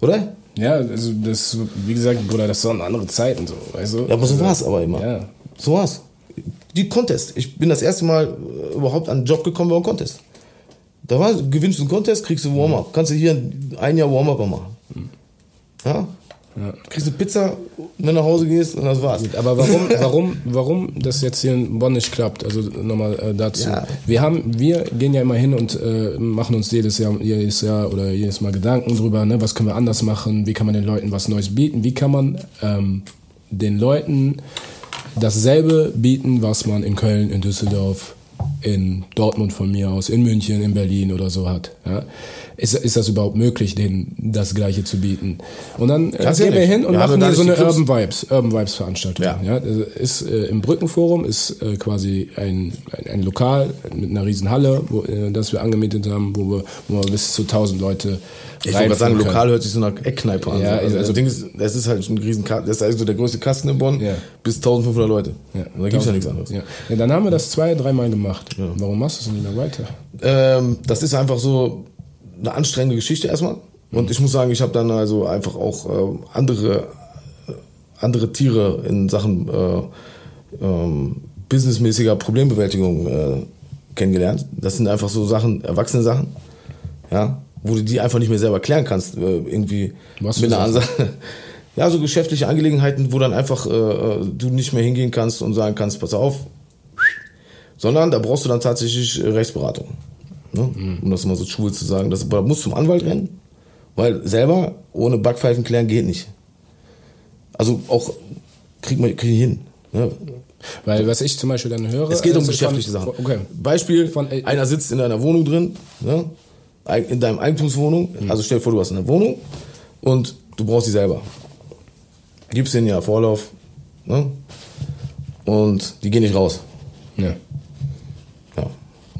Oder? ja, also das, wie gesagt, Bruder, das waren andere Zeiten, so, weißt du? Ja, aber so war's aber immer. Ja. So war's. Die Contest. Ich bin das erste Mal äh, überhaupt an einen Job gekommen beim Contest. Da war, gewinnst du einen Contest, kriegst du Warm-Up. Kannst du hier ein Jahr Warm-Up machen. Ja? Kriegst du Pizza, wenn du nach Hause gehst und das war's. Aber warum, warum, warum das jetzt hier in Bonn nicht klappt? Also nochmal äh, dazu. Ja. Wir haben, wir gehen ja immer hin und äh, machen uns jedes Jahr, jedes Jahr oder jedes Mal Gedanken drüber, ne, was können wir anders machen, wie kann man den Leuten was Neues bieten, wie kann man ähm, den Leuten dasselbe bieten, was man in Köln, in Düsseldorf, in Dortmund von mir aus, in München, in Berlin oder so hat. Ja? Ist, ist das überhaupt möglich, denen das Gleiche zu bieten? Und dann äh, ja gehen wir hin und haben machen ja hier so eine Urban Vibes, Urban Vibes Veranstaltung. Ja. Ja. also ist äh, im Brückenforum ist äh, quasi ein, ein, ein Lokal mit einer riesen Halle, wo, äh, das wir angemietet haben, wo wir, wo wir bis zu 1000 Leute Ich wollte sagen, reinführen lokal hört sich so nach Eckkneipe an. Ja, also, also- das Ding ist, das ist halt ein riesen Ka- das ist also der größte Kasten in Bonn, Ja. bis 1500 Leute. können. Und da gibt's ja nichts anderes. Ja. ja, dann haben wir das zwei, dreimal gemacht. Warum machst du es nicht mehr weiter? Ähm, das ist einfach so eine anstrengende Geschichte erstmal. Und ich muss sagen, ich habe dann also einfach auch ähm, andere, äh, andere Tiere in Sachen äh, ähm, businessmäßiger Problembewältigung äh, kennengelernt. Das sind einfach so Sachen, erwachsene Sachen, ja, wo du die einfach nicht mehr selber klären kannst, äh, irgendwie Was mit einer Ansage. Ja, so geschäftliche Angelegenheiten, wo dann einfach äh, äh, du nicht mehr hingehen kannst und sagen kannst, pass auf, sondern da brauchst du dann tatsächlich äh, Rechtsberatung. Ne? Um das mal so schwul zu sagen. Das, du zum Anwalt rennen, weil selber ohne Backpfeifen klären geht nicht. Also auch kriegt man krieg ich hin. Ne? Weil was ich zum Beispiel dann höre. Es geht um also geschäftliche Sachen. Okay. Beispiel, Von- äh, einer sitzt in deiner Wohnung drin, ne? In deinem Eigentumswohnung, Mhm. also stell dir vor, du hast eine Wohnung und du brauchst sie selber. Gibst denen ja Vorlauf ne? und die gehen nicht raus. Ja.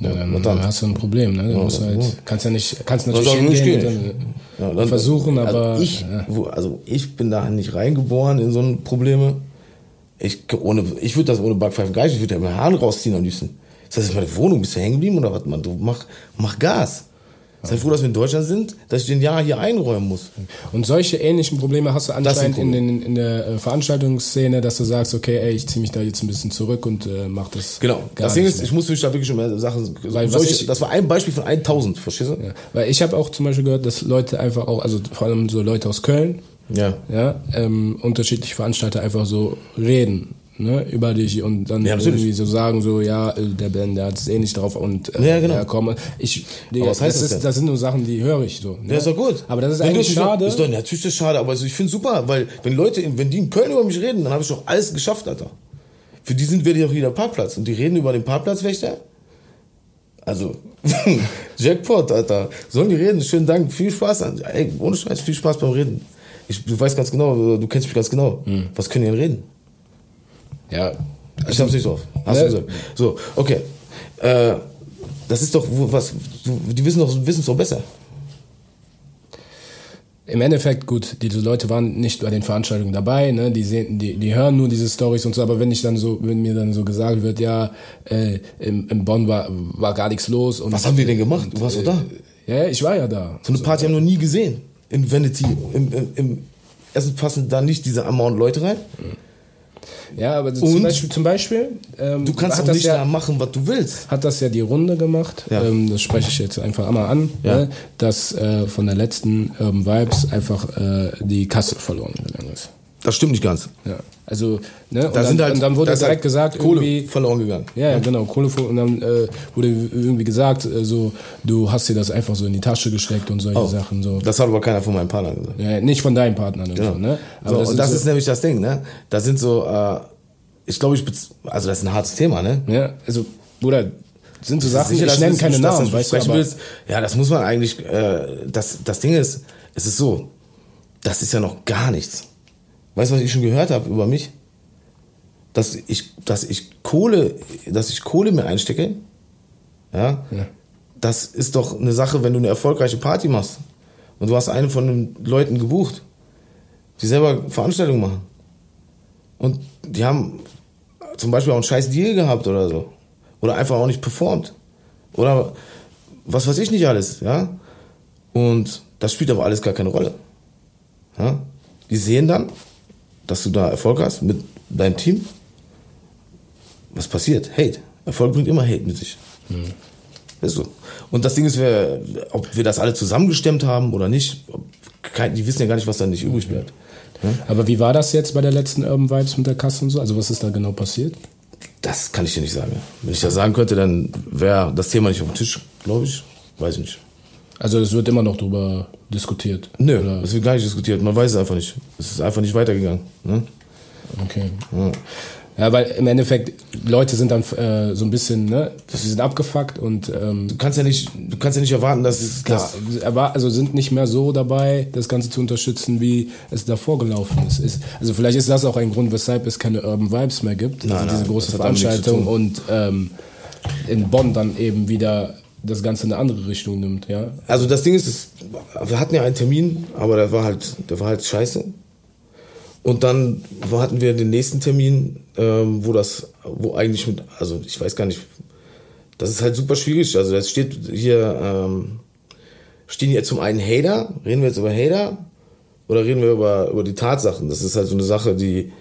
Ja, dann, dann? hast du ein Problem, ne? Du musst halt, kannst ja nicht, kannst natürlich sagen hingehen ich Ja, dann- versuchen, aber also ich, ja. wo, also ich bin da nicht reingeboren in so eine Probleme. Ich, ohne, ich würde das ohne Backpfeifen gar nicht, ich würde ja meine Haare rausziehen am liebsten. Das heißt, meine Wohnung, bist du hängen geblieben oder was, man? Du mach, mach Gas. Sei froh, dass wir in Deutschland sind, dass ich den Jahr hier einräumen muss. Und solche ähnlichen Probleme hast du anscheinend in, den, in der äh, Veranstaltungsszene, dass du sagst, okay, ey, ich ziehe mich da jetzt ein bisschen zurück und äh, mach das. Genau. das Ding ist, ich muss mich da wirklich schon Sachen. Weil, solche, ich, das war ein Beispiel von 1000, verstehst du? Ja. Weil ich habe auch zum Beispiel gehört, dass Leute einfach auch, also vor allem so Leute aus Köln, ja, ja ähm, unterschiedliche Veranstalter einfach so reden ne, über dich und dann ja, irgendwie so sagen so, ja, äh, der Ben, der hat es eh nicht drauf und äh, ja, genau. ja, komm, ich, Digga, was heißt das, ist, das sind nur Sachen, die höre ich so. Ne? Ja, ist doch gut. Aber das ist wenn eigentlich schade. Ist doch, natürlich ist das schade, aber also ich finde super, weil wenn Leute, wenn die in Köln über mich reden, dann habe ich doch alles geschafft, Alter. Für die sind wir doch wieder Parkplatz und die reden über den Parkplatzwächter. Also, Jackpot, Alter. Sollen die reden? Schönen Dank, viel Spaß. Ey, ohne Scheiß, viel Spaß beim Reden. Ich, du weißt ganz genau, du kennst mich ganz genau. Mhm. Was können die denn reden? Ja. Also, ich hab's nicht drauf. Hast ne? du gesagt. So, okay. Äh, das ist doch was, die wissen doch, wissen es doch besser. Im Endeffekt, gut, diese Leute waren nicht bei den Veranstaltungen dabei, ne? die, sehen, die, die hören nur diese Stories und so, aber wenn ich dann so, wenn mir dann so gesagt wird, ja, äh, im, in Bonn war, war gar nichts los. Und, Was haben die denn gemacht? Du warst doch da. Ja, ich war ja da. So eine Party haben wir noch nie gesehen. In Vanity. Im, im, im, erstens passen da nicht diese Amount Leute rein. Mhm. Ja, aber zum Beispiel, zum Beispiel ähm, du kannst auch nicht ja, da machen, was du willst. Hat das ja die Runde gemacht. Ja. Ähm, das spreche ich jetzt einfach einmal an, ja. ne, dass äh, von der letzten Urban Vibes einfach äh, die Kasse verloren gegangen ist. Das stimmt nicht ganz. Ja. Also, ne, da und, dann, halt, und dann wurde direkt halt gesagt, Kohle verloren gegangen. Ja, ja, genau, Kohle und dann äh, wurde irgendwie gesagt, äh, so, du hast dir das einfach so in die Tasche gesteckt und solche oh, Sachen. So. Das hat aber keiner von meinen Partnern gesagt. Ja, nicht von deinen Partnern. Genau. So, ne? aber so, das und das so, ist nämlich das Ding, ne? Da sind so, äh, ich glaube, ich, also das ist ein hartes Thema, ne? Ja, also, Bruder, sind so Sachen, sicher, ich nenne keine Namen, weißt du, aber willst. Ja, das muss man eigentlich, äh, das, das Ding ist, es ist so, das ist ja noch gar nichts. Weißt du, was ich schon gehört habe über mich? Dass ich, dass ich Kohle, dass ich Kohle mir einstecke, ja, ja. das ist doch eine Sache, wenn du eine erfolgreiche Party machst und du hast einen von den Leuten gebucht, die selber Veranstaltungen machen. Und die haben zum Beispiel auch einen scheiß Deal gehabt oder so. Oder einfach auch nicht performt. Oder was weiß ich nicht alles, ja. Und das spielt aber alles gar keine Rolle. Ja? Die sehen dann, dass du da Erfolg hast mit deinem Team. Was passiert? Hate. Erfolg bringt immer Hate mit sich. Mhm. Ist so. Und das Ding ist, wir, ob wir das alle zusammengestemmt haben oder nicht, die wissen ja gar nicht, was da nicht übrig bleibt. Aber wie war das jetzt bei der letzten Urban Vibes mit der Kasse und so? Also was ist da genau passiert? Das kann ich dir nicht sagen. Wenn ich das sagen könnte, dann wäre das Thema nicht auf dem Tisch, glaube ich. Weiß ich nicht. Also es wird immer noch darüber diskutiert? Nö, es wird gar nicht diskutiert. Man weiß es einfach nicht. Es ist einfach nicht weitergegangen. Ne? Okay. Ja. Ja, weil im Endeffekt Leute sind dann äh, so ein bisschen, ne, sie sind abgefuckt und ähm, du kannst ja nicht, du kannst ja nicht erwarten, dass klar, also sind nicht mehr so dabei, das Ganze zu unterstützen, wie es davor gelaufen ist. ist also vielleicht ist das auch ein Grund, weshalb es keine Urban Vibes mehr gibt, nein, also diese nein, große Veranstaltung und ähm, in Bonn dann eben wieder das Ganze in eine andere Richtung nimmt, ja. Also das Ding ist, es, wir hatten ja einen Termin, aber der war halt, der war halt scheiße. Und dann hatten wir den nächsten Termin, ähm, wo das, wo eigentlich mit, also ich weiß gar nicht, das ist halt super schwierig. Also das steht hier, ähm, stehen hier zum einen Hater, reden wir jetzt über Hater oder reden wir über, über die Tatsachen? Das ist halt so eine Sache, die,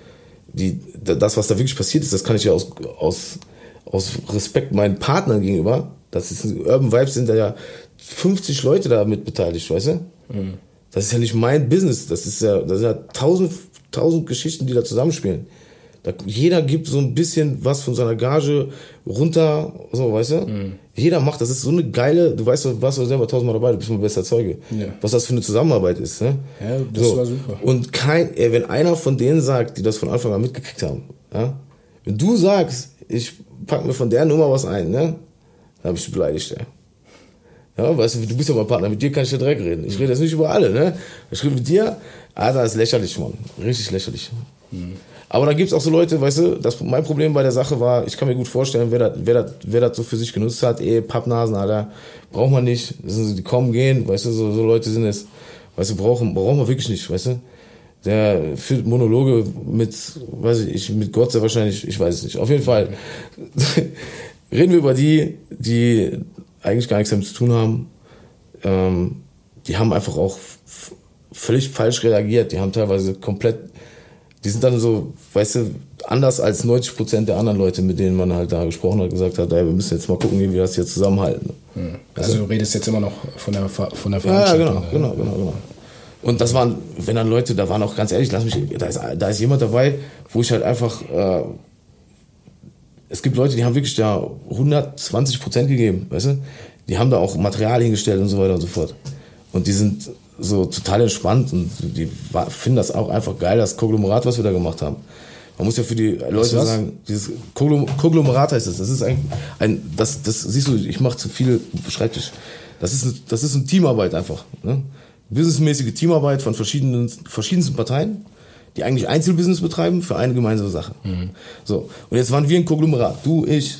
die, das, was da wirklich passiert ist, das kann ich ja aus, aus, aus Respekt meinen Partnern gegenüber, das ist, Urban Vibes sind da ja 50 Leute da mit beteiligt, weißt du? Mhm. Das ist ja nicht mein Business, das ist ja, das sind ja tausend tausend Geschichten, die da zusammenspielen. Da, jeder gibt so ein bisschen was von seiner Gage runter, so, weißt du? Mhm. Jeder macht, das ist so eine geile, du weißt, du warst selber tausendmal dabei, du bist mein bester Zeuge. Ja. Was das für eine Zusammenarbeit ist, ne? Ja, das so. war super. Und kein, wenn einer von denen sagt, die das von Anfang an mitgekriegt haben, ja? Wenn du sagst, ich pack mir von der Nummer was ein, ne? Dann ich dich beleidigt, ey. Ja, weißt du, du bist ja mein Partner, mit dir kann ich ja direkt reden. Ich rede jetzt nicht über alle, ne? Ich rede mit dir, Alter, das ist lächerlich, Mann. Richtig lächerlich. Mhm. Aber da gibt es auch so Leute, weißt du, das, mein Problem bei der Sache war, ich kann mir gut vorstellen, wer das, wer wer so für sich genutzt hat, eh, Pappnasen, Alter, braucht man nicht. Das sind so, die kommen, gehen, weißt du, so, so Leute sind es. Weißt du, brauchen, brauchen wir wirklich nicht, weißt du. Der führt Monologe mit, weiß ich, mit Gott sehr wahrscheinlich, ich weiß es nicht. Auf jeden Fall reden wir über die, die eigentlich gar nichts damit zu tun haben. ähm, die haben einfach auch völlig falsch reagiert. Die haben teilweise komplett, die sind dann so, weißt du, anders als 90 Prozent der anderen Leute, mit denen man halt da gesprochen hat, gesagt hat, ey, wir müssen jetzt mal gucken, wie wir das hier zusammenhalten. Hm. Also, also, du redest jetzt immer noch von der, von der Veranstaltung. Ja, genau, genau, genau, genau. Und das waren, wenn dann Leute, da waren auch ganz ehrlich, lass mich, da ist, da ist jemand dabei, wo ich halt einfach, äh, es gibt Leute, die haben wirklich da 120 Prozent gegeben, weißt du? Die haben da auch Material hingestellt und so weiter und so fort. Und die sind so total entspannt und die finden das auch einfach geil, das Konglomerat, was wir da gemacht haben. Man muss ja für die Leute sagen, dieses Konglomerat heißt es. Das ist ein, ein das, das siehst du, ich mache zu viel Schreibtisch. Das ist, das ist eine Teamarbeit einfach. Ne? Businessmäßige Teamarbeit von verschiedenen, verschiedensten Parteien, die eigentlich Einzelbusiness betreiben für eine gemeinsame Sache. Mhm. So. Und jetzt waren wir ein Konglomerat. Du, ich,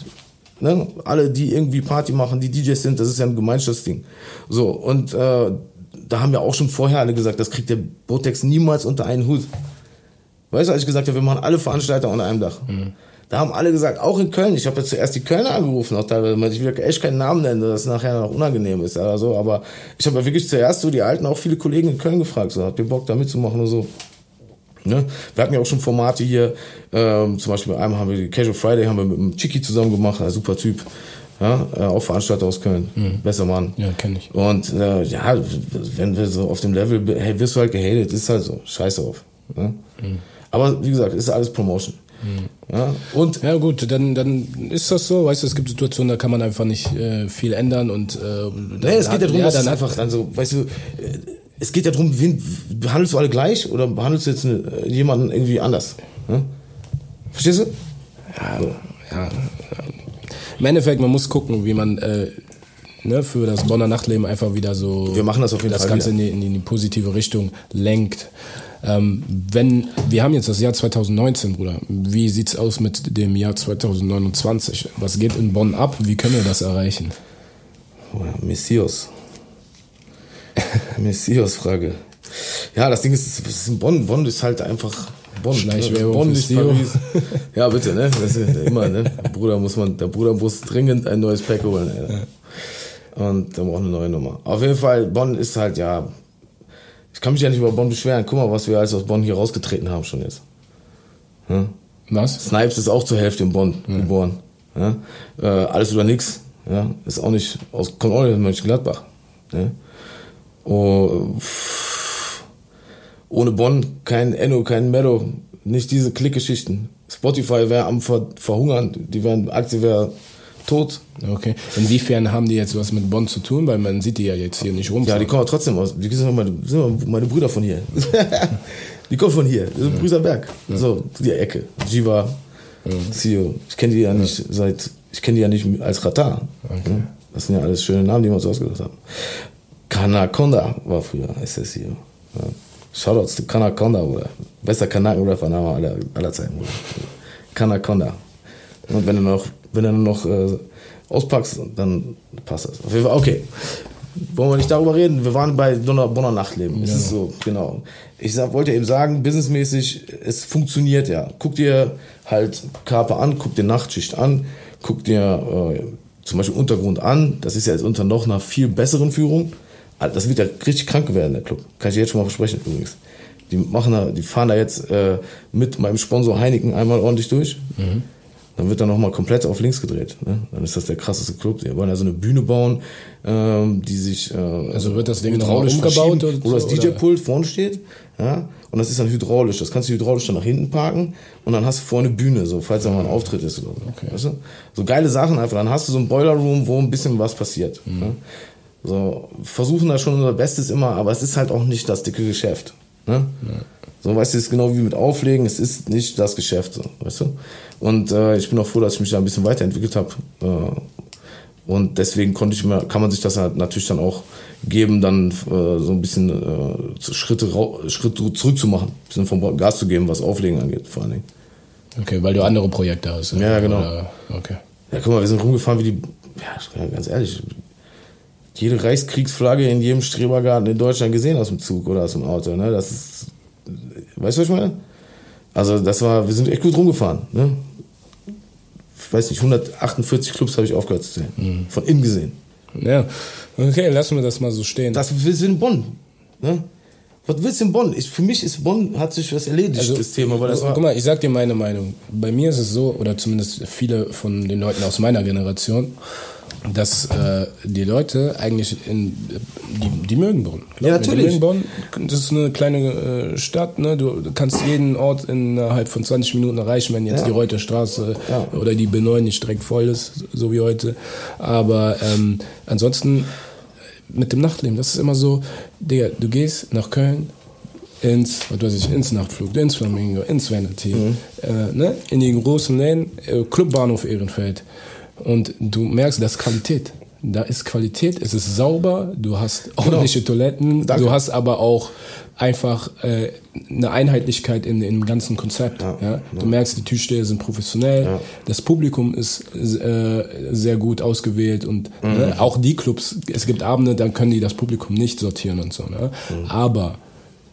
ne? alle, die irgendwie Party machen, die DJs sind, das ist ja ein Gemeinschaftsding. So. Und, äh, da haben ja auch schon vorher alle gesagt, das kriegt der Botex niemals unter einen Hut. Weißt du, als ich gesagt habe, wir machen alle Veranstalter unter einem Dach. Mhm. Da haben alle gesagt, auch in Köln. Ich habe jetzt zuerst die Kölner angerufen, auch teilweise, ich will echt keinen Namen nennen, dass es nachher noch unangenehm ist oder so. Aber ich habe ja wirklich zuerst so die Alten, auch viele Kollegen in Köln gefragt, so, habt ihr Bock da mitzumachen und so. Ne? Wir hatten ja auch schon Formate hier, ähm, zum Beispiel einmal haben wir Casual Friday haben wir mit dem Chiki zusammen gemacht, ein super Typ. Ja, äh, auch Veranstalter aus Köln. Mhm. Besser Mann. Ja, kenne ich. Und äh, ja, wenn wir so auf dem Level, hey, wirst du halt gehatet, ist halt so. Scheiße auf. Ne? Mhm. Aber wie gesagt, ist alles Promotion. Mhm. Ja, und ja gut, dann, dann ist das so, weißt du, es gibt Situationen, da kann man einfach nicht äh, viel ändern und äh, nee, es geht ja darum, ja, dann einfach dann so, weißt du, äh, es geht ja darum, wen, behandelst du alle gleich oder behandelst du jetzt eine, jemanden irgendwie anders? Ne? Verstehst du? Ja, so. ja, im Endeffekt, man muss gucken, wie man äh, ne, für das Bonner Nachtleben einfach wieder so wir machen das, auf jeden das Fall Ganze in die, in die, positive Richtung lenkt. Ähm, wenn wir haben jetzt das Jahr 2019, Bruder. Wie sieht's aus mit dem Jahr 2029? Was geht in Bonn ab? Wie können wir das erreichen? Messias. Messias-Frage. Ja, das Ding ist, ist in Bonn. Bonn ist halt einfach Bonn, Schleichwerbung Bonn nicht Paris. Ja, bitte, ne? Das ist immer, ne? Bruder muss man, der Bruder muss dringend ein neues Pack holen, ey. Und dann braucht eine neue Nummer. Auf jeden Fall, Bonn ist halt, ja. Ich kann mich ja nicht über Bonn beschweren. Guck mal, was wir alles aus Bonn hier rausgetreten haben schon jetzt. Hm? Was? Snipes ist auch zur Hälfte in Bonn ja. geboren. Ja? Äh, alles oder nix. Ja? Ist auch nicht aus, kommt auch nicht aus Mönchengladbach. Ne? Oh, ohne Bonn kein Enno, kein Mello, nicht diese Klickgeschichten. Spotify wäre am Ver Verhungern, die wären, Aktie wäre tot. Okay. Inwiefern haben die jetzt was mit Bonn zu tun? Weil man sieht die ja jetzt hier nicht rum. Ja, die kommen trotzdem aus. Die sind meine, sind meine Brüder von hier. die kommen von hier. Das ist Brüserberg. Ja. So, die Ecke. Jiva, ja. Sio. Ich kenne die ja nicht seit, ich kenne die ja nicht als Ratar. Okay. Das sind ja alles schöne Namen, die wir uns ausgedacht haben. Kanakonda war früher SSIO. Ja. Shoutouts zu Kanaconda, Bruder. Bester Kanaken-Rapper-Name aller, aller Zeiten, Bruder. Kanaconda. Und wenn du noch, wenn du noch äh, auspackst, dann passt das. Auf jeden Fall, okay. Wollen wir nicht darüber reden? Wir waren bei Bonner, Bonner Nachtleben. Es ist so, genau. Ich sag, wollte eben sagen, businessmäßig, es funktioniert ja. Guck dir halt Kaper an, guck dir Nachtschicht an, guck dir äh, zum Beispiel Untergrund an. Das ist ja jetzt unter noch einer viel besseren Führung. Das wird ja richtig krank werden, der Club. Kann ich dir jetzt schon mal versprechen übrigens. Die machen da, die fahren da jetzt äh, mit meinem Sponsor Heineken einmal ordentlich durch. Mhm. Dann wird er nochmal komplett auf links gedreht. Ne? Dann ist das der krasseste Club. Die wollen ja so eine Bühne bauen, ähm, die sich äh, also wird das Ding hydraulisch umgebaut oder wo das DJ-Pult vorne steht. Ja? Und das ist dann hydraulisch. Das kannst du hydraulisch dann nach hinten parken und dann hast du vorne Bühne, so falls da mal ein Auftritt ist oder so. Okay. Weißt du? So geile Sachen einfach. Dann hast du so ein Boiler Room, wo ein bisschen was passiert. Mhm. Ne? So, versuchen da schon unser Bestes immer, aber es ist halt auch nicht das dicke Geschäft. Ne? Ja. So, weißt du, es ist genau wie mit Auflegen, es ist nicht das Geschäft, so, weißt du? Und äh, ich bin auch froh, dass ich mich da ein bisschen weiterentwickelt habe. Äh, und deswegen konnte ich mir, kann man sich das halt natürlich dann auch geben, dann äh, so ein bisschen äh, Schritte, Schritte zurückzumachen, ein bisschen vom Gas zu geben, was Auflegen angeht, vor allen Dingen. Okay, weil du andere Projekte hast. Ja, genau. Oder, okay. Ja, guck mal, wir sind rumgefahren wie die, ja, ganz ehrlich, jede Reichskriegsflagge in jedem Strebergarten in Deutschland gesehen aus dem Zug oder aus dem Auto. Ne? Das ist, weißt du, was ich meine? Also das war, wir sind echt gut rumgefahren. Ne? Ich weiß nicht, 148 Clubs habe ich aufgehört zu zählen. Mhm. Von innen gesehen. Ja, okay, lassen wir das mal so stehen. Das wir in Bonn. Ne? Was willst du in Bonn? Ich, für mich ist Bonn, hat sich was erledigt, also, das Thema. Weil das guck mal, ich sag dir meine Meinung. Bei mir ist es so, oder zumindest viele von den Leuten aus meiner Generation, dass äh, die Leute eigentlich in die, die mögen Bonn. Glaub ja, natürlich. Die mögen Bonn. Das ist eine kleine äh, Stadt. Ne? Du, kannst jeden Ort innerhalb von 20 Minuten erreichen, wenn jetzt ja. die Reuterstraße ja. oder die B9 nicht direkt voll ist, so wie heute. Aber ähm, ansonsten mit dem Nachtleben, das ist immer so, Digga, du gehst nach Köln, ins, was weiß ich, ins Nachtflug, ins Flamingo, ins Vanity, mhm. äh, ne? in die großen Läden, äh, Clubbahnhof Ehrenfeld. Und du merkst, das ist Qualität. Da ist Qualität, es ist sauber, du hast ordentliche genau. Toiletten, Danke. du hast aber auch einfach äh, eine Einheitlichkeit in, dem ganzen Konzept. Ja, ja? Du ja. merkst, die Türsteher sind professionell, das Publikum ist äh, sehr gut ausgewählt und mhm. ne, auch die Clubs, es gibt Abende, dann können die das Publikum nicht sortieren und so. Ne? Mhm. Aber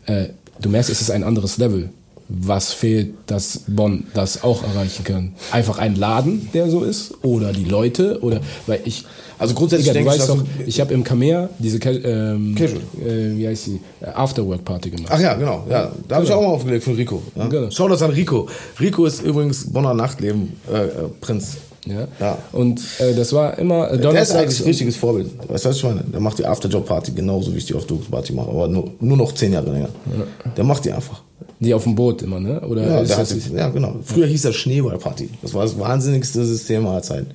äh, du merkst, es ist ein anderes Level was fehlt, dass Bonn das auch erreichen kann? Einfach ein Laden, der so ist? Oder die Leute? Oder, weil ich, also grundsätzlich Digga, denke ich, doch, ich habe im Kamea diese, ähm, äh, wie heißt sie, Afterwork-Party gemacht. Ach ja, genau, ja. Da habe ich genau. auch mal aufgelegt von Rico. Ja? Genau. Schau das an Rico. Rico ist übrigens Bonner Nachtleben, äh, äh Prinz. Ja. ja. Und äh, das war immer äh, Der ist eigentlich ein richtiges Vorbild. Weißt du, was ich meine? Der macht die Afterjob-Party genauso, wie ich die Afterjob-Party mache, aber nur, nur noch zehn Jahre länger. Ja. Der macht die einfach. Die auf dem Boot immer, ne? Oder ja, ist das ja, genau. Früher hieß das Schneeballparty. Das war das wahnsinnigste System aller Zeiten.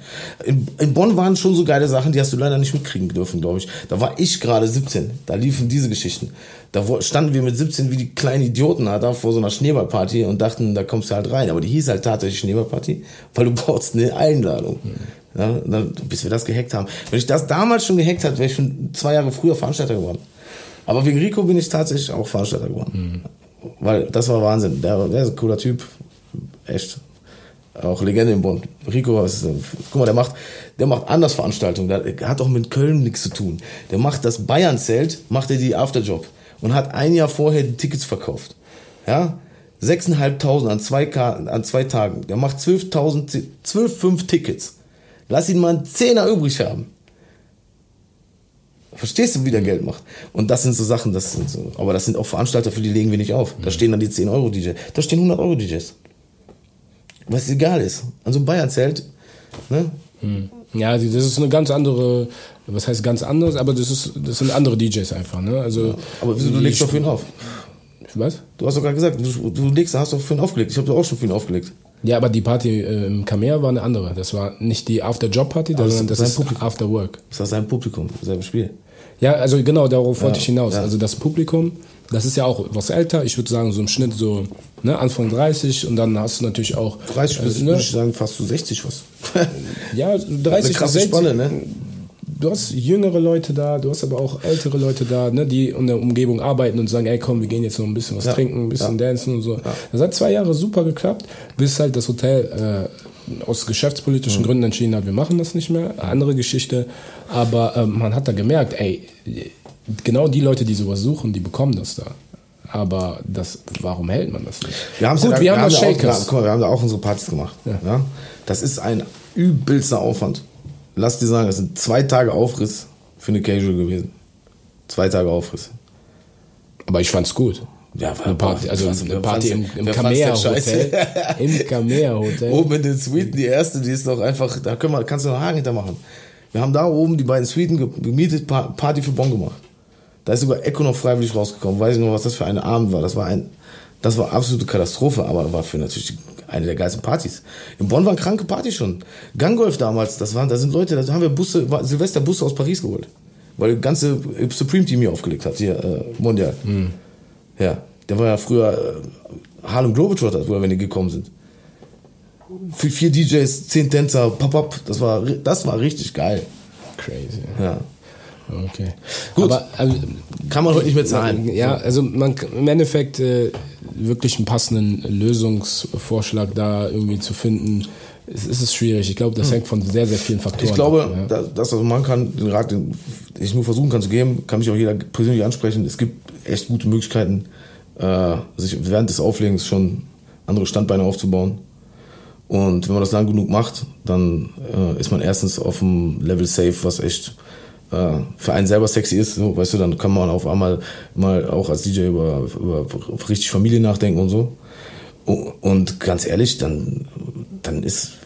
In, in Bonn waren schon so geile Sachen, die hast du leider nicht mitkriegen dürfen, glaube ich. Da war ich gerade 17. Da liefen diese Geschichten. Da standen wir mit 17 wie die kleinen Idioten da vor so einer Schneeballparty und dachten, da kommst du halt rein. Aber die hieß halt tatsächlich Schneeballparty, weil du brauchst eine Einladung. Mhm. Ja, dann, bis wir das gehackt haben. Wenn ich das damals schon gehackt hätte, wäre ich schon zwei Jahre früher Veranstalter geworden. Aber wegen Rico bin ich tatsächlich auch Veranstalter geworden. Mhm. Weil das war Wahnsinn. Der, der ist ein cooler Typ. Echt. Auch Legende im Bund. Rico, ist, guck mal, der macht, der macht anders Veranstaltungen. Der hat auch mit Köln nichts zu tun. Der macht das Bayern-Zelt, macht er die Afterjob und hat ein Jahr vorher die Tickets verkauft. Ja? 6.500 an zwei, an zwei Tagen. Der macht 12.000, 12, Tickets. Lass ihn mal einen Zehner übrig haben. Verstehst du, wie der Geld macht? Und das sind so Sachen, das sind so, aber das sind auch Veranstalter, für die legen wir nicht auf. Da stehen dann die 10 Euro DJs. Da stehen 100 Euro DJs. Was egal ist. An so einem Bayern-Zelt, ne? Hm. Ja, das ist eine ganz andere, was heißt ganz anders, aber das ist, das sind andere DJs einfach, ne? Also. Ja, aber wieso, du legst doch für ihn auf? Was? Du hast doch gerade gesagt, du, du legst, hast doch für ihn aufgelegt. Ich habe doch auch schon für ihn aufgelegt. Ja, aber die Party äh, im Kamea war eine andere. Das war nicht die After-Job-Party, sondern das, das ist After-Work. Das war sein Publikum, selbe Spiel. Ja, also genau, darauf ja, wollte ich hinaus. Ja. Also das Publikum, das ist ja auch was älter. Ich würde sagen, so im Schnitt so ne, Anfang 30 und dann hast du natürlich auch. 30 bis, äh, ne? würde ich sagen, fast so 60 was. ja, 30 bis 60. Spanne, ne? Du hast jüngere Leute da, du hast aber auch ältere Leute da, ne, die in der Umgebung arbeiten und sagen, ey komm, wir gehen jetzt noch ein bisschen was ja. trinken, ein bisschen dancen und so. Das hat zwei Jahre super geklappt, bis halt das Hotel äh, aus geschäftspolitischen. Gründen entschieden hat, wir machen das nicht mehr. Andere Geschichte. Aber ähm, man hat da gemerkt, ey, genau die Leute, die sowas suchen, die bekommen das da. Aber das, warum hält man das nicht? Wir, Gut, da, wir, haben, haben Shakers. Auch, mal, wir haben da auch unsere Partys gemacht. Ja. ja. Das ist ein übelster Aufwand. Lass dir sagen, das sind zwei Tage Aufriss für eine Casual gewesen. Zwei Tage Aufriss. Aber ich fand's gut. Ja, war eine Party, also eine Party im, im Kamea Hotel. Im Kamea Hotel. Oben in den Suiten, die erste, die ist doch einfach, da können wir, kannst du noch Haken hintermachen. Wir haben da oben die beiden Suiten gemietet, Party für Bonn gemacht. Da ist sogar Echo noch freiwillig rausgekommen. Weiß ich noch, was das für ein Abend war. Das war ein, das war absolute Katastrophe, aber war für natürlich eine der geilsten Partys. In Bonn waren kranke Partys schon. Ganggolf damals, das waren, da sind Leute, da haben wir Busse, Silvester Busse aus Paris geholt. Weil das ganze Supreme Team hier aufgelegt hat, hier, äh, Mondial. Mhm. Ja, der war ja früher äh, Harlem Globetrotters, wo wenn die gekommen sind. Für vier DJs, zehn Tänzer, pop up, das war, das war richtig geil. Crazy. Ja. Okay. Gut. Aber also, kann man heute nicht mehr zahlen. Ja, also man im Endeffekt äh, wirklich einen passenden Lösungsvorschlag da irgendwie zu finden, ist, ist es schwierig. Ich glaube, das hm. hängt von sehr, sehr vielen Faktoren Ich glaube, ab, ja. das, was man kann, den Rat, den ich nur versuchen kann zu geben, kann mich auch jeder persönlich ansprechen. Es gibt echt gute Möglichkeiten, äh, sich während des Auflegens schon andere Standbeine aufzubauen. Und wenn man das lang genug macht, dann äh, ist man erstens auf dem Level safe, was echt äh, für einen selber sexy ist, so, weißt du, dann kann man auf einmal mal auch als DJ über, über richtig Familie nachdenken und so. Und ganz ehrlich, dann, dann ist,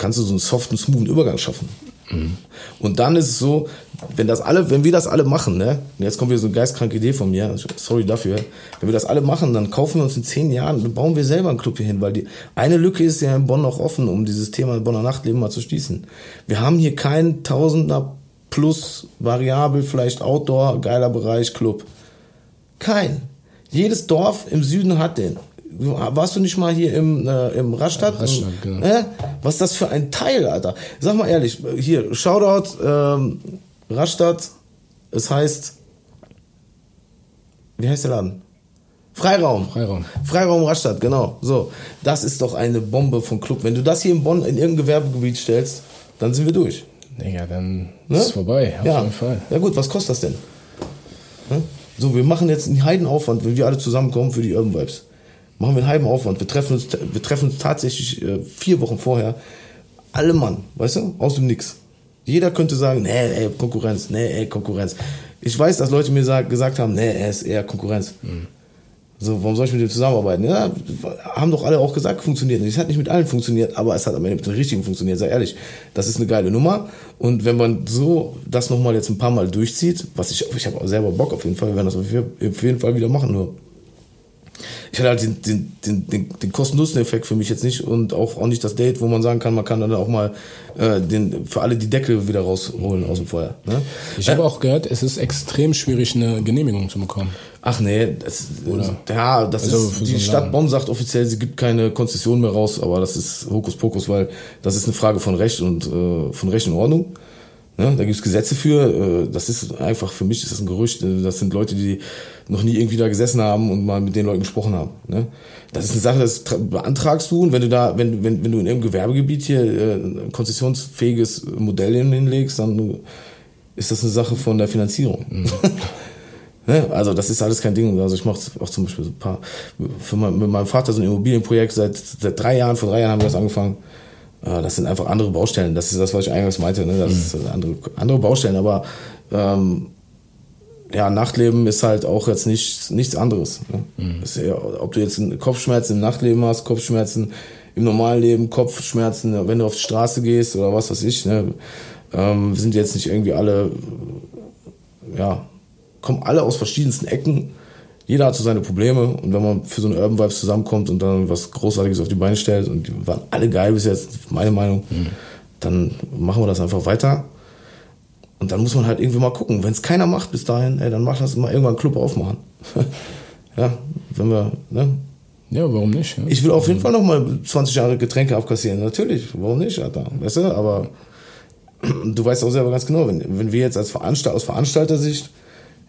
kannst du so einen soften, smoothen Übergang schaffen. Mhm. Und dann ist es so, wenn das alle, wenn wir das alle machen, ne, und jetzt kommt wieder so eine geistkranke Idee von mir, sorry dafür, wenn wir das alle machen, dann kaufen wir uns in zehn Jahren, dann bauen wir selber einen Club hier hin, weil die eine Lücke ist ja in Bonn noch offen, um dieses Thema Bonner Nachtleben mal zu schließen. Wir haben hier keinen Tausender plus variabel, vielleicht Outdoor, geiler Bereich, Club. Kein. Jedes Dorf im Süden hat den. Warst du nicht mal hier im, äh, im Rastatt? Ja, Rastatt genau. äh? Was ist das für ein Teil, Alter? Sag mal ehrlich, hier, Shoutout, ähm, Rastatt, es heißt, wie heißt der Laden? Freiraum. Freiraum. Freiraum Rastatt, genau. So, das ist doch eine Bombe vom Club. Wenn du das hier in Bonn in irgendein Gewerbegebiet stellst, dann sind wir durch. Digga, dann ne? ist es vorbei, auf ja. jeden Fall. Ja gut, was kostet das denn? Ne? So, wir machen jetzt einen Heidenaufwand, wenn wir alle zusammenkommen für die Urban Vibes. Machen wir einen halben Aufwand. Wir treffen uns, wir treffen uns tatsächlich äh, vier Wochen vorher. Alle Mann, weißt du, aus dem Nix. Jeder könnte sagen, nee, ey, Konkurrenz, nee, ey, Konkurrenz. Ich weiß, dass Leute mir sag, gesagt haben, nee, er ist eher Konkurrenz. Mhm. So, warum soll ich mit dem zusammenarbeiten? Ja, haben doch alle auch gesagt, funktioniert. Es hat nicht mit allen funktioniert, aber es hat am Ende mit den richtigen funktioniert, sei ehrlich. Das ist eine geile Nummer. Und wenn man so das nochmal jetzt ein paar Mal durchzieht, was ich, ich habe selber Bock auf jeden Fall, wir werden das auf jeden Fall wieder machen, nur ich hatte halt den, den, den, den, den Kosten-Nutzen-Effekt für mich jetzt nicht und auch, auch nicht das Date, wo man sagen kann, man kann dann auch mal äh, den, für alle die Deckel wieder rausholen aus dem Feuer. Ne? Ich habe äh, auch gehört, es ist extrem schwierig, eine Genehmigung zu bekommen. Ach nee, das, ja, das also ist, die so Stadt Bonn sagt offiziell, sie gibt keine Konzession mehr raus, aber das ist Hokuspokus, weil das ist eine Frage von Recht und äh, von Recht und Ordnung. Ne? Da gibt's Gesetze für. Äh, das ist einfach, für mich ist das ein Gerücht. Äh, das sind Leute, die noch nie irgendwie da gesessen haben und mal mit den Leuten gesprochen haben. Ne? Das ist eine Sache, das beantragst du und wenn du da, wenn, wenn, wenn du in irgendeinem Gewerbegebiet hier äh, ein konzessionsfähiges Modell hinlegst, dann ist das eine Sache von der Finanzierung. Mhm. ne? Also das ist alles kein Ding. Also ich mache auch zum Beispiel so ein paar, für mein, mit meinem Vater so ein Immobilienprojekt seit, seit drei Jahren, vor drei Jahren haben wir das angefangen. Das sind einfach andere Baustellen. Das ist das, was ich eingangs meinte. Ne? Das mhm. sind andere, andere Baustellen. Aber ähm, ja, Nachtleben ist halt auch jetzt nicht, nichts anderes. Ne? Mhm. Ja, ob du jetzt Kopfschmerzen im Nachtleben hast, Kopfschmerzen im normalen Leben, Kopfschmerzen, wenn du auf die Straße gehst oder was weiß ich. Ne? Ähm, sind jetzt nicht irgendwie alle, ja, kommen alle aus verschiedensten Ecken jeder hat so seine Probleme und wenn man für so eine Urban Vibes zusammenkommt und dann was Großartiges auf die Beine stellt und die waren alle geil bis jetzt, meine Meinung, mhm. dann machen wir das einfach weiter. Und dann muss man halt irgendwie mal gucken. Wenn es keiner macht bis dahin, ey, dann mach das mal irgendwann einen Club aufmachen. ja, wenn wir, ne? Ja, warum nicht? Ja? Ich will auf jeden Fall noch mal 20 Jahre Getränke abkassieren. Natürlich, warum nicht, Alter? Weißt du, aber du weißt auch selber ganz genau, wenn, wenn wir jetzt als Veranstalter, aus Veranstalter-Sicht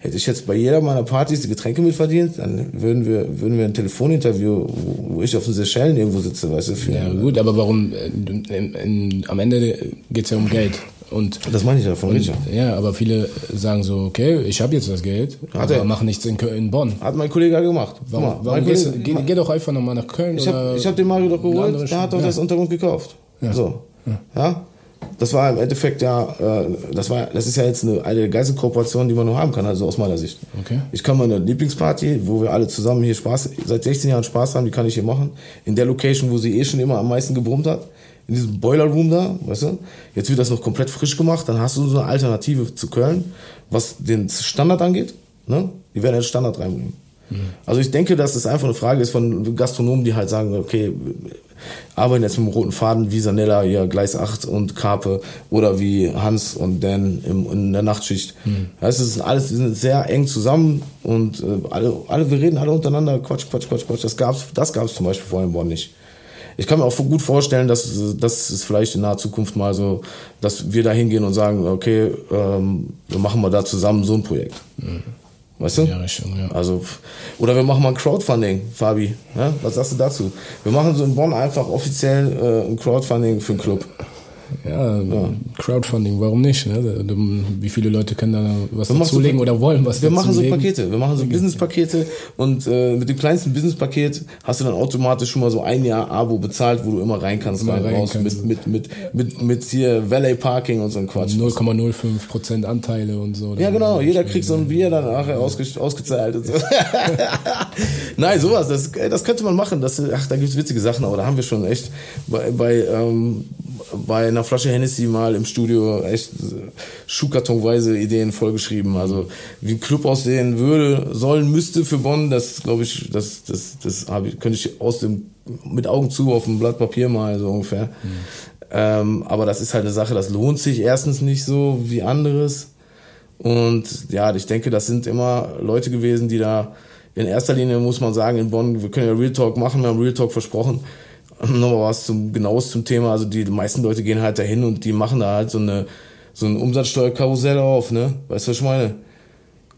Hätte ich jetzt bei jeder meiner Partys die Getränke mitverdient, dann würden wir, würden wir ein Telefoninterview, wo ich auf den Seychellen irgendwo sitze, weißt du, für, Ja, gut, aber warum, äh, in, in, am Ende geht's ja um Geld. Und, das meine ich ja von Richard. Ja, aber viele sagen so, okay, ich habe jetzt das Geld, Hat aber er. mach nichts in, Köln, in Bonn. Hat mein Kollege gemacht. Warum, mal, warum gehst, Kollege, geh, geh, doch einfach nochmal nach Köln. Ich habe hab den Mario doch geholt, der hat doch ja. das Untergrund gekauft. Ja. So. Ja. ja? Das war im Endeffekt ja, äh, das war, das ist ja jetzt eine, eine geilste Kooperation, die man nur haben kann, also aus meiner Sicht. Okay. Ich kann meine Lieblingsparty, wo wir alle zusammen hier Spaß, seit 16 Jahren Spaß haben, die kann ich hier machen. In der Location, wo sie eh schon immer am meisten gebrummt hat. In diesem Boiler Room da, weißt du? Jetzt wird das noch komplett frisch gemacht, dann hast du so eine Alternative zu Köln, was den Standard angeht, ne? Die werden jetzt Standard reinbringen. Mhm. Also ich denke, dass es einfach eine Frage ist von Gastronomen, die halt sagen, okay, arbeiten jetzt mit dem roten Faden wie Sanella, ja, Gleis 8 und Karpe oder wie Hans und Dan im, in der Nachtschicht. Mhm. Das ist alles, sind sehr eng zusammen und äh, alle, alle, wir reden alle untereinander, Quatsch, Quatsch, Quatsch, Quatsch. Das gab's, das gab's zum Beispiel vorher in Bonn nicht. Ich kann mir auch gut vorstellen, dass das ist vielleicht in naher Zukunft mal so, dass wir da hingehen und sagen, okay, ähm, wir machen mal da zusammen so ein Projekt. Mhm. Weißt du? Ja, Richtung, ja. Also, oder wir machen mal ein Crowdfunding, Fabi. Ja? Was sagst du dazu? Wir machen so in Bonn einfach offiziell äh, ein Crowdfunding für einen Club. Ja, ja, Crowdfunding, warum nicht? Ne? Wie viele Leute können da was wir dazulegen so, oder wollen was Wir machen so Pakete, wir machen so Business-Pakete und äh, mit dem kleinsten Business-Paket hast du dann automatisch schon mal so ein Jahr Abo bezahlt, wo du immer rein kannst, rein, rein raus, kannst. Mit, mit, mit, mit, mit hier Valet Parking und so ein Quatsch. 0,05% Anteile und so. Ja, genau, jeder kriegt so ein Bier dann nachher ausge ausgezahlt und so. Nein, sowas, das, das könnte man machen. Das, ach, da gibt's witzige Sachen, aber da haben wir schon echt bei, bei, ähm, bei einer Flasche Hennessy mal im Studio echt schuhkartonweise Ideen vollgeschrieben. Also wie ein Club aussehen würde, sollen, müsste für Bonn, das glaube ich, das, das, das habe ich, könnte ich aus dem mit Augen zu auf dem Blatt Papier mal so ungefähr. Mhm. Ähm, aber das ist halt eine Sache, das lohnt sich erstens nicht so wie anderes. Und ja, ich denke, das sind immer Leute gewesen, die da in erster Linie muss man sagen, in Bonn, wir können ja Real Talk machen, wir haben Real Talk versprochen. Nochmal was zum genaues zum Thema. Also die meisten Leute gehen halt dahin und die machen da halt so eine so ein Umsatzsteuerkarussell auf, ne? Weißt du, was ich meine?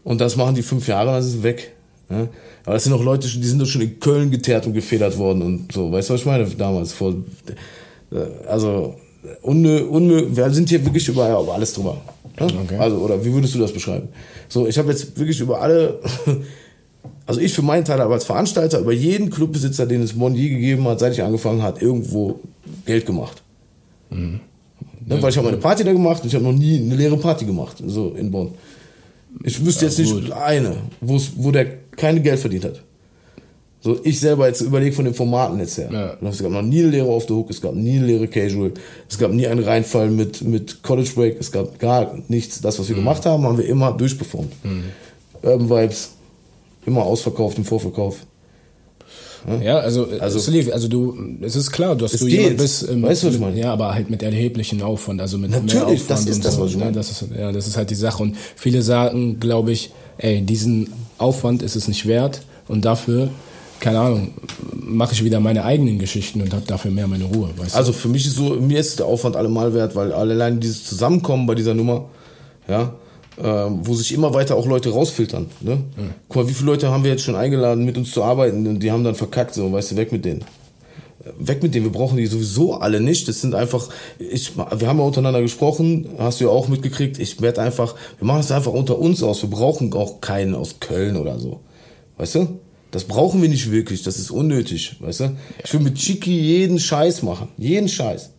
Und das machen die fünf Jahre, dann ist es weg. Ne? Aber das sind auch Leute, die sind doch schon in Köln geteert und gefedert worden und so. Weißt du, was ich meine? Damals vor, also unmö, unmö, wir sind hier wirklich über, ja, über alles drüber. Ne? Okay. Also oder wie würdest du das beschreiben? So, ich habe jetzt wirklich über alle also ich für meinen Teil aber als Veranstalter über jeden Clubbesitzer, den es Bonn je gegeben hat, seit ich angefangen habe, irgendwo Geld gemacht. Mhm. Ne, weil ich habe eine Party da gemacht und ich habe noch nie eine leere Party gemacht, so in Bonn. Ich wüsste ja, jetzt nicht gut. eine, wo der keine Geld verdient hat. So, ich selber jetzt überlege von den Formaten jetzt her. Ja. Es gab noch nie eine Lehre auf der Hook, es gab nie eine Lehre Casual, es gab nie einen Reinfall mit, mit College Break, es gab gar nichts. Das, was wir mhm. gemacht haben, haben wir immer durchperformt. Mhm. Urban Vibes, immer ausverkauft im Vorverkauf. Ja, also, also, Sleeve, also du, es ist klar, dass du jemand bist, ähm, weißt du, was ich meine? ja, aber halt mit erheblichen Aufwand, also mit Natürlich, mehr Aufwand das ist das, so, was ich ne? meine. Das ist, ja, das ist halt die Sache und viele sagen, glaube ich, ey, diesen Aufwand ist es nicht wert und dafür keine Ahnung, mache ich wieder meine eigenen Geschichten und habe dafür mehr meine Ruhe. Weißt du? Also für mich ist so, mir ist der Aufwand allemal wert, weil allein dieses Zusammenkommen bei dieser Nummer, ja, äh, wo sich immer weiter auch Leute rausfiltern. Ne? Mhm. Guck mal, wie viele Leute haben wir jetzt schon eingeladen, mit uns zu arbeiten und die haben dann verkackt, so, weißt du, weg mit denen. Weg mit denen, wir brauchen die sowieso alle nicht. Das sind einfach, ich, wir haben ja untereinander gesprochen, hast du ja auch mitgekriegt. Ich werde einfach, wir machen es einfach unter uns aus. Wir brauchen auch keinen aus Köln oder so. Weißt du? Das brauchen wir nicht wirklich, das ist unnötig, weißt du? Ich will mit Chiki jeden Scheiß machen, jeden Scheiß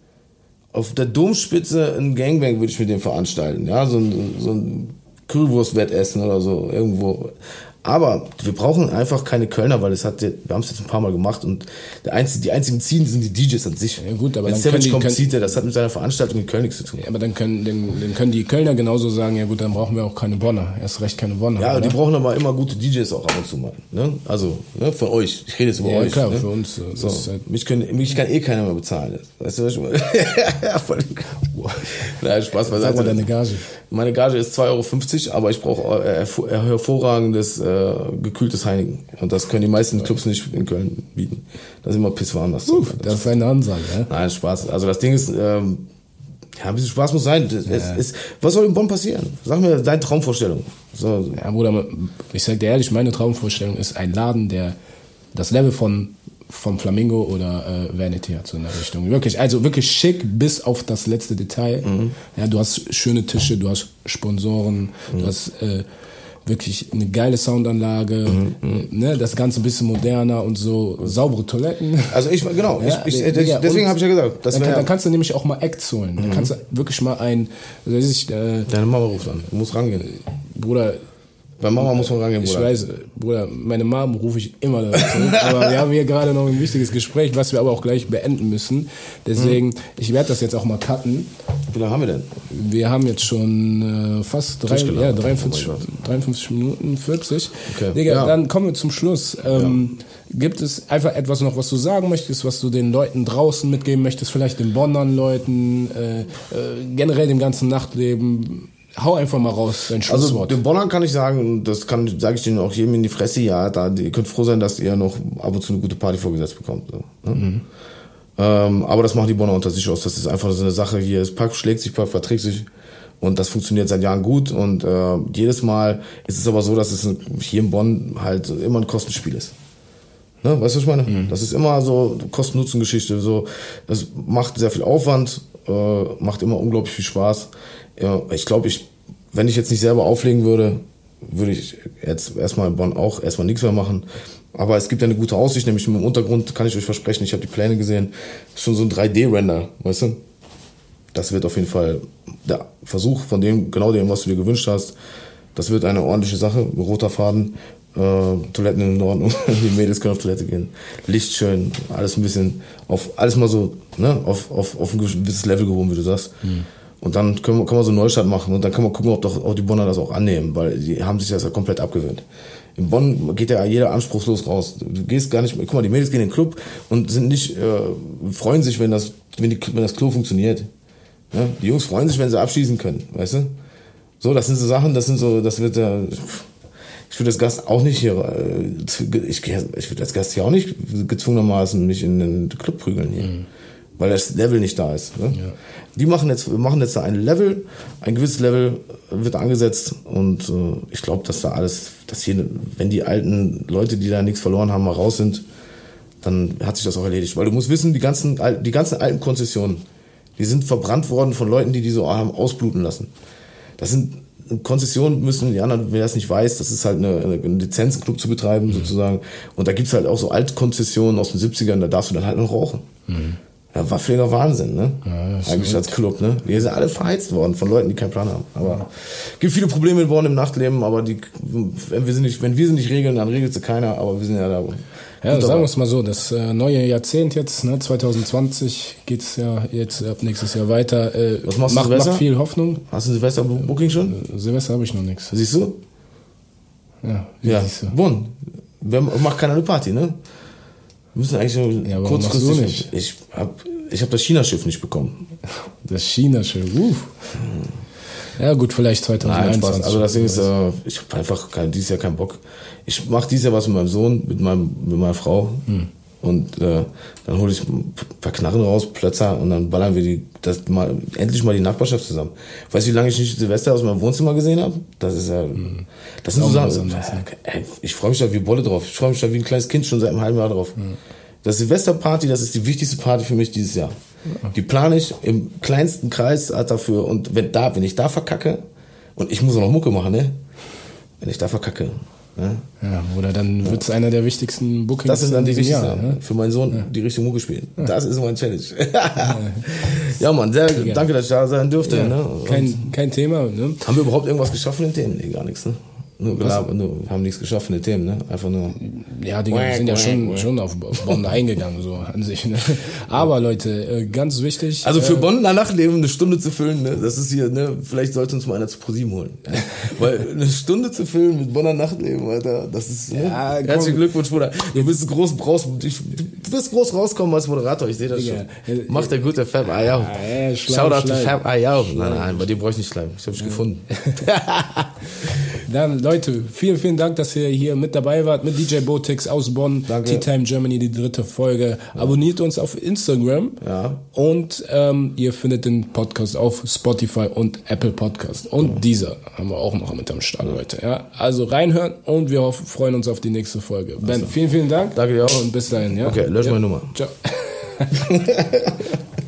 auf der Domspitze ein Gangbang würde ich mit dem veranstalten. Ja, so ein, so ein Kühlwurstwettessen oder so irgendwo. Aber wir brauchen einfach keine Kölner, weil es hat, wir haben es jetzt ein paar Mal gemacht und der einzige, die einzigen ziehen sind die DJs an sich. Ja gut, aber Wenn dann können die, kommt, zieht er, das hat mit seiner Veranstaltung in Köln nichts zu tun. Ja, aber dann können, dann, dann können die Kölner genauso sagen, ja gut, dann brauchen wir auch keine Bonner. Erst recht keine Bonner. Ja, oder? die brauchen aber immer gute DJs auch ab und zu mal. Ne? Also, ne, von euch. Ich rede jetzt über ja, euch. klar, ne? für uns. Äh, so. Halt mich, können, mich kann eh keiner mehr bezahlen. Weißt du, was ich meine? Nein, Spaß beiseite. Sag mal deine Gage. Meine Gage ist 2,50 Euro, aber ich brauche äh, hervorragendes äh, gekühltes Heineken. Und das können die meisten Clubs nicht in Köln bieten. Das ist immer pisswarm. Das, uh, das, das ist eine Ansage. Ja? Nein, Spaß. Also das Ding ist, ähm, ja, ein bisschen Spaß muss sein. Es, ja. es, was soll in Bonn passieren? Sag mir deine Traumvorstellung. So. Ja, Bruder, ich sag dir ehrlich, meine Traumvorstellung ist ein Laden, der das Level von vom Flamingo oder äh, Vanity hat, so in der Richtung. Wirklich, also wirklich schick bis auf das letzte Detail. Mhm. Ja, du hast schöne Tische, du hast Sponsoren, mhm. du hast äh, wirklich eine geile Soundanlage, mhm, mhm. ne, das Ganze ein bisschen moderner und so saubere Toiletten. Also ich genau, ja, ich, ich, ich, deswegen habe ich ja gesagt, das dann, kann, dann kannst du nämlich auch mal Acts holen. Mhm. Dann kannst du wirklich mal ein, weiß ich, äh, deine Mama ruft an, du musst rangehen. Bruder, bei Mama muss man rangehen, Bruder. Ich weiß, Bruder, meine Mom rufe ich immer dazu. aber wir haben hier gerade noch ein wichtiges Gespräch, was wir aber auch gleich beenden müssen. Deswegen, mhm. ich werde das jetzt auch mal cutten. Wie lange haben wir denn? Wir haben jetzt schon äh, fast drei, ja, 53, oh 53 Minuten, 40. Okay. Digga, ja. dann kommen wir zum Schluss. Ähm, ja. Gibt es einfach etwas noch, was du sagen möchtest, was du den Leuten draußen mitgeben möchtest, vielleicht den Bonnern Leuten, äh, äh, generell dem ganzen Nachtleben? Hau einfach mal raus, dein also, Schlusswort. Also den Bonnern kann ich sagen, das kann sage ich denen auch jedem in die Fresse, ja, da, ihr könnt froh sein, dass ihr noch ab und zu eine gute Party vorgesetzt bekommt. So, ne? mhm. ähm, aber das machen die Bonner unter sich aus. Das ist einfach so eine Sache hier. Es Pack schlägt sich, Pack verträgt sich. Und das funktioniert seit Jahren gut. Und äh, jedes Mal ist es aber so, dass es hier in Bonn halt immer ein Kostenspiel ist. Ne? Weißt du, was ich meine? Mhm. Das ist immer so Kosten-Nutzen-Geschichte. So, das macht sehr viel Aufwand, äh, macht immer unglaublich viel Spaß. Ja, ich glaube, ich, wenn ich jetzt nicht selber auflegen würde, würde ich jetzt erstmal in Bonn auch erstmal nichts mehr machen. Aber es gibt ja eine gute Aussicht, nämlich im Untergrund kann ich euch versprechen, ich habe die Pläne gesehen, schon so ein 3D-Render, weißt du? Das wird auf jeden Fall der Versuch von dem, genau dem, was du dir gewünscht hast. Das wird eine ordentliche Sache, roter Faden, äh, Toiletten in Ordnung, die Mädels können auf Toilette gehen, Licht schön, alles ein bisschen auf, alles mal so, ne, auf, auf, auf ein gewisses Level gehoben, wie du sagst. Mhm. Und dann können wir, kann man so einen Neustart machen und dann kann man gucken, ob doch auch die Bonner das auch annehmen, weil die haben sich das ja komplett abgewöhnt. In Bonn geht ja jeder anspruchslos raus. Du gehst gar nicht, guck mal, die Mädels gehen in den Club und sind nicht, äh, freuen sich, wenn das, wenn, die, wenn das Klo funktioniert. Ja? Die Jungs freuen sich, wenn sie abschließen können, weißt du? So, das sind so Sachen, das sind so, das wird ja, ich würde das Gast auch nicht hier, äh, ich, ich würde als Gast hier auch nicht gezwungenermaßen mich in den Club prügeln hier. Mhm. Weil das Level nicht da ist. Ne? Ja. Die machen jetzt, wir machen jetzt da ein Level, ein gewisses Level wird angesetzt und äh, ich glaube, dass da alles, dass hier, wenn die alten Leute, die da nichts verloren haben, mal raus sind, dann hat sich das auch erledigt. Weil du musst wissen, die ganzen, die ganzen alten Konzessionen, die sind verbrannt worden von Leuten, die die so haben ausbluten lassen. Das sind Konzessionen müssen, die anderen, wer das nicht weiß, das ist halt eine, eine Lizenzenclub zu betreiben, mhm. sozusagen. Und da gibt's halt auch so Altkonzessionen aus den 70ern, da darfst du dann halt noch rauchen. Mhm. Ja, war völliger Wahnsinn, ne? Ja, Eigentlich als Club, ne? Die sind alle verheizt worden von Leuten, die keinen Plan haben. Aber ja. gibt viele Probleme in Bonn im Nachtleben, aber die, wenn wir sie nicht, wenn wir sie nicht regeln, dann regelt sie keiner, aber wir sind ja da. Ja, sagen wir es mal so, das äh, neue Jahrzehnt jetzt, ne, 2020 geht's ja jetzt ab nächstes Jahr weiter. Äh, Was machst macht, du Silvester? macht viel Hoffnung. Hast du Silvester-Booking schon? Äh, Silvester habe ich noch nichts. Siehst du? Ja, ja. siehst du. Bonn. Macht keiner eine Party, ne? Wir müssen eigentlich nur Ja, kurzfristig. Ich hab, ich hab das China-Schiff nicht bekommen. Das China-Schiff, uff. Ja gut, vielleicht Nein, 2021. Spaß. Also das Ding ist, äh, ich habe einfach kein, dieses Jahr keinen Bock. Ich mache dieses Jahr was mit meinem Sohn, mit, meinem, mit meiner Frau. Hm. Und äh, dann hole ich ein paar Knarren raus, Plötzer und dann ballern wir die, das mal, endlich mal die Nachbarschaft zusammen. Weißt du, wie lange ich nicht Silvester aus meinem Wohnzimmer gesehen habe? Das ist ja, das sind so Sachen. anderes, Ey, ich freue mich da wie Bolle drauf. Ich freue mich da wie ein kleines Kind schon seit einem halben Jahr drauf. Das Silvesterparty, das ist die wichtigste Party für mich dieses Jahr. Die plane ich im kleinsten Kreis dafür und wenn da, wenn ich da verkacke und ich muss auch noch Mucke machen, ne? Wenn ich da verkacke, ne? Ja, oder dann wird's einer der wichtigsten Bookings Das sind dann die wichtigsten. Jahr. Ne? Für meinen Sohn die richtige Mucke spielen. Das ist mein Challenge. ja, Mann, sehr, danke, dass ich da sein durfte. Ja, Ne? Kein, kein Thema. Ne? haben wir überhaupt irgendwas geschafft in den Themen? Nee, gar nichts, ne? Nur, gelabert, nur wir haben nichts geschafft in den Themen, ne? Einfach nur. Ja, die sind ja schon, schon auf Bonn eingegangen, so an sich. Ne? Aber Leute, äh, ganz wichtig. Also für äh, Bonn nach Nachtleben eine Stunde zu füllen, ne? Das ist hier, ne? Vielleicht sollte uns mal einer zu ProSieben holen. Weil eine Stunde zu füllen mit Bonner Nachtleben, Alter, das ist. Ne? Ja, komm. Herzlichen Glückwunsch, Bruder. Du bist groß raus, du wirst groß rauskommen als Moderator, ich sehe das schon. Macht der gute Fab Ayau. ja, Schleim, Shoutout to. Fab Ayau. Nein, nein, bei dir brauche ich nicht Schleim. Ich habe dich gefunden. Dann, Leute, vielen, vielen Dank, dass ihr hier mit dabei wart, mit DJ Botix aus Bonn, Danke. Tea Time Germany, die dritte Folge. Abonniert uns auf Instagram. Ja. Und ähm, ihr findet den Podcast auf Spotify und Apple Podcast. Und dieser haben wir auch noch mit am Start, Leute. Ja? Also reinhören und wir hoffen, freuen uns auf die nächste Folge. Ben, vielen, vielen Dank. Danke dir auch. Und bis dahin. Ja? Okay, lösch ja. meine Nummer. Ciao.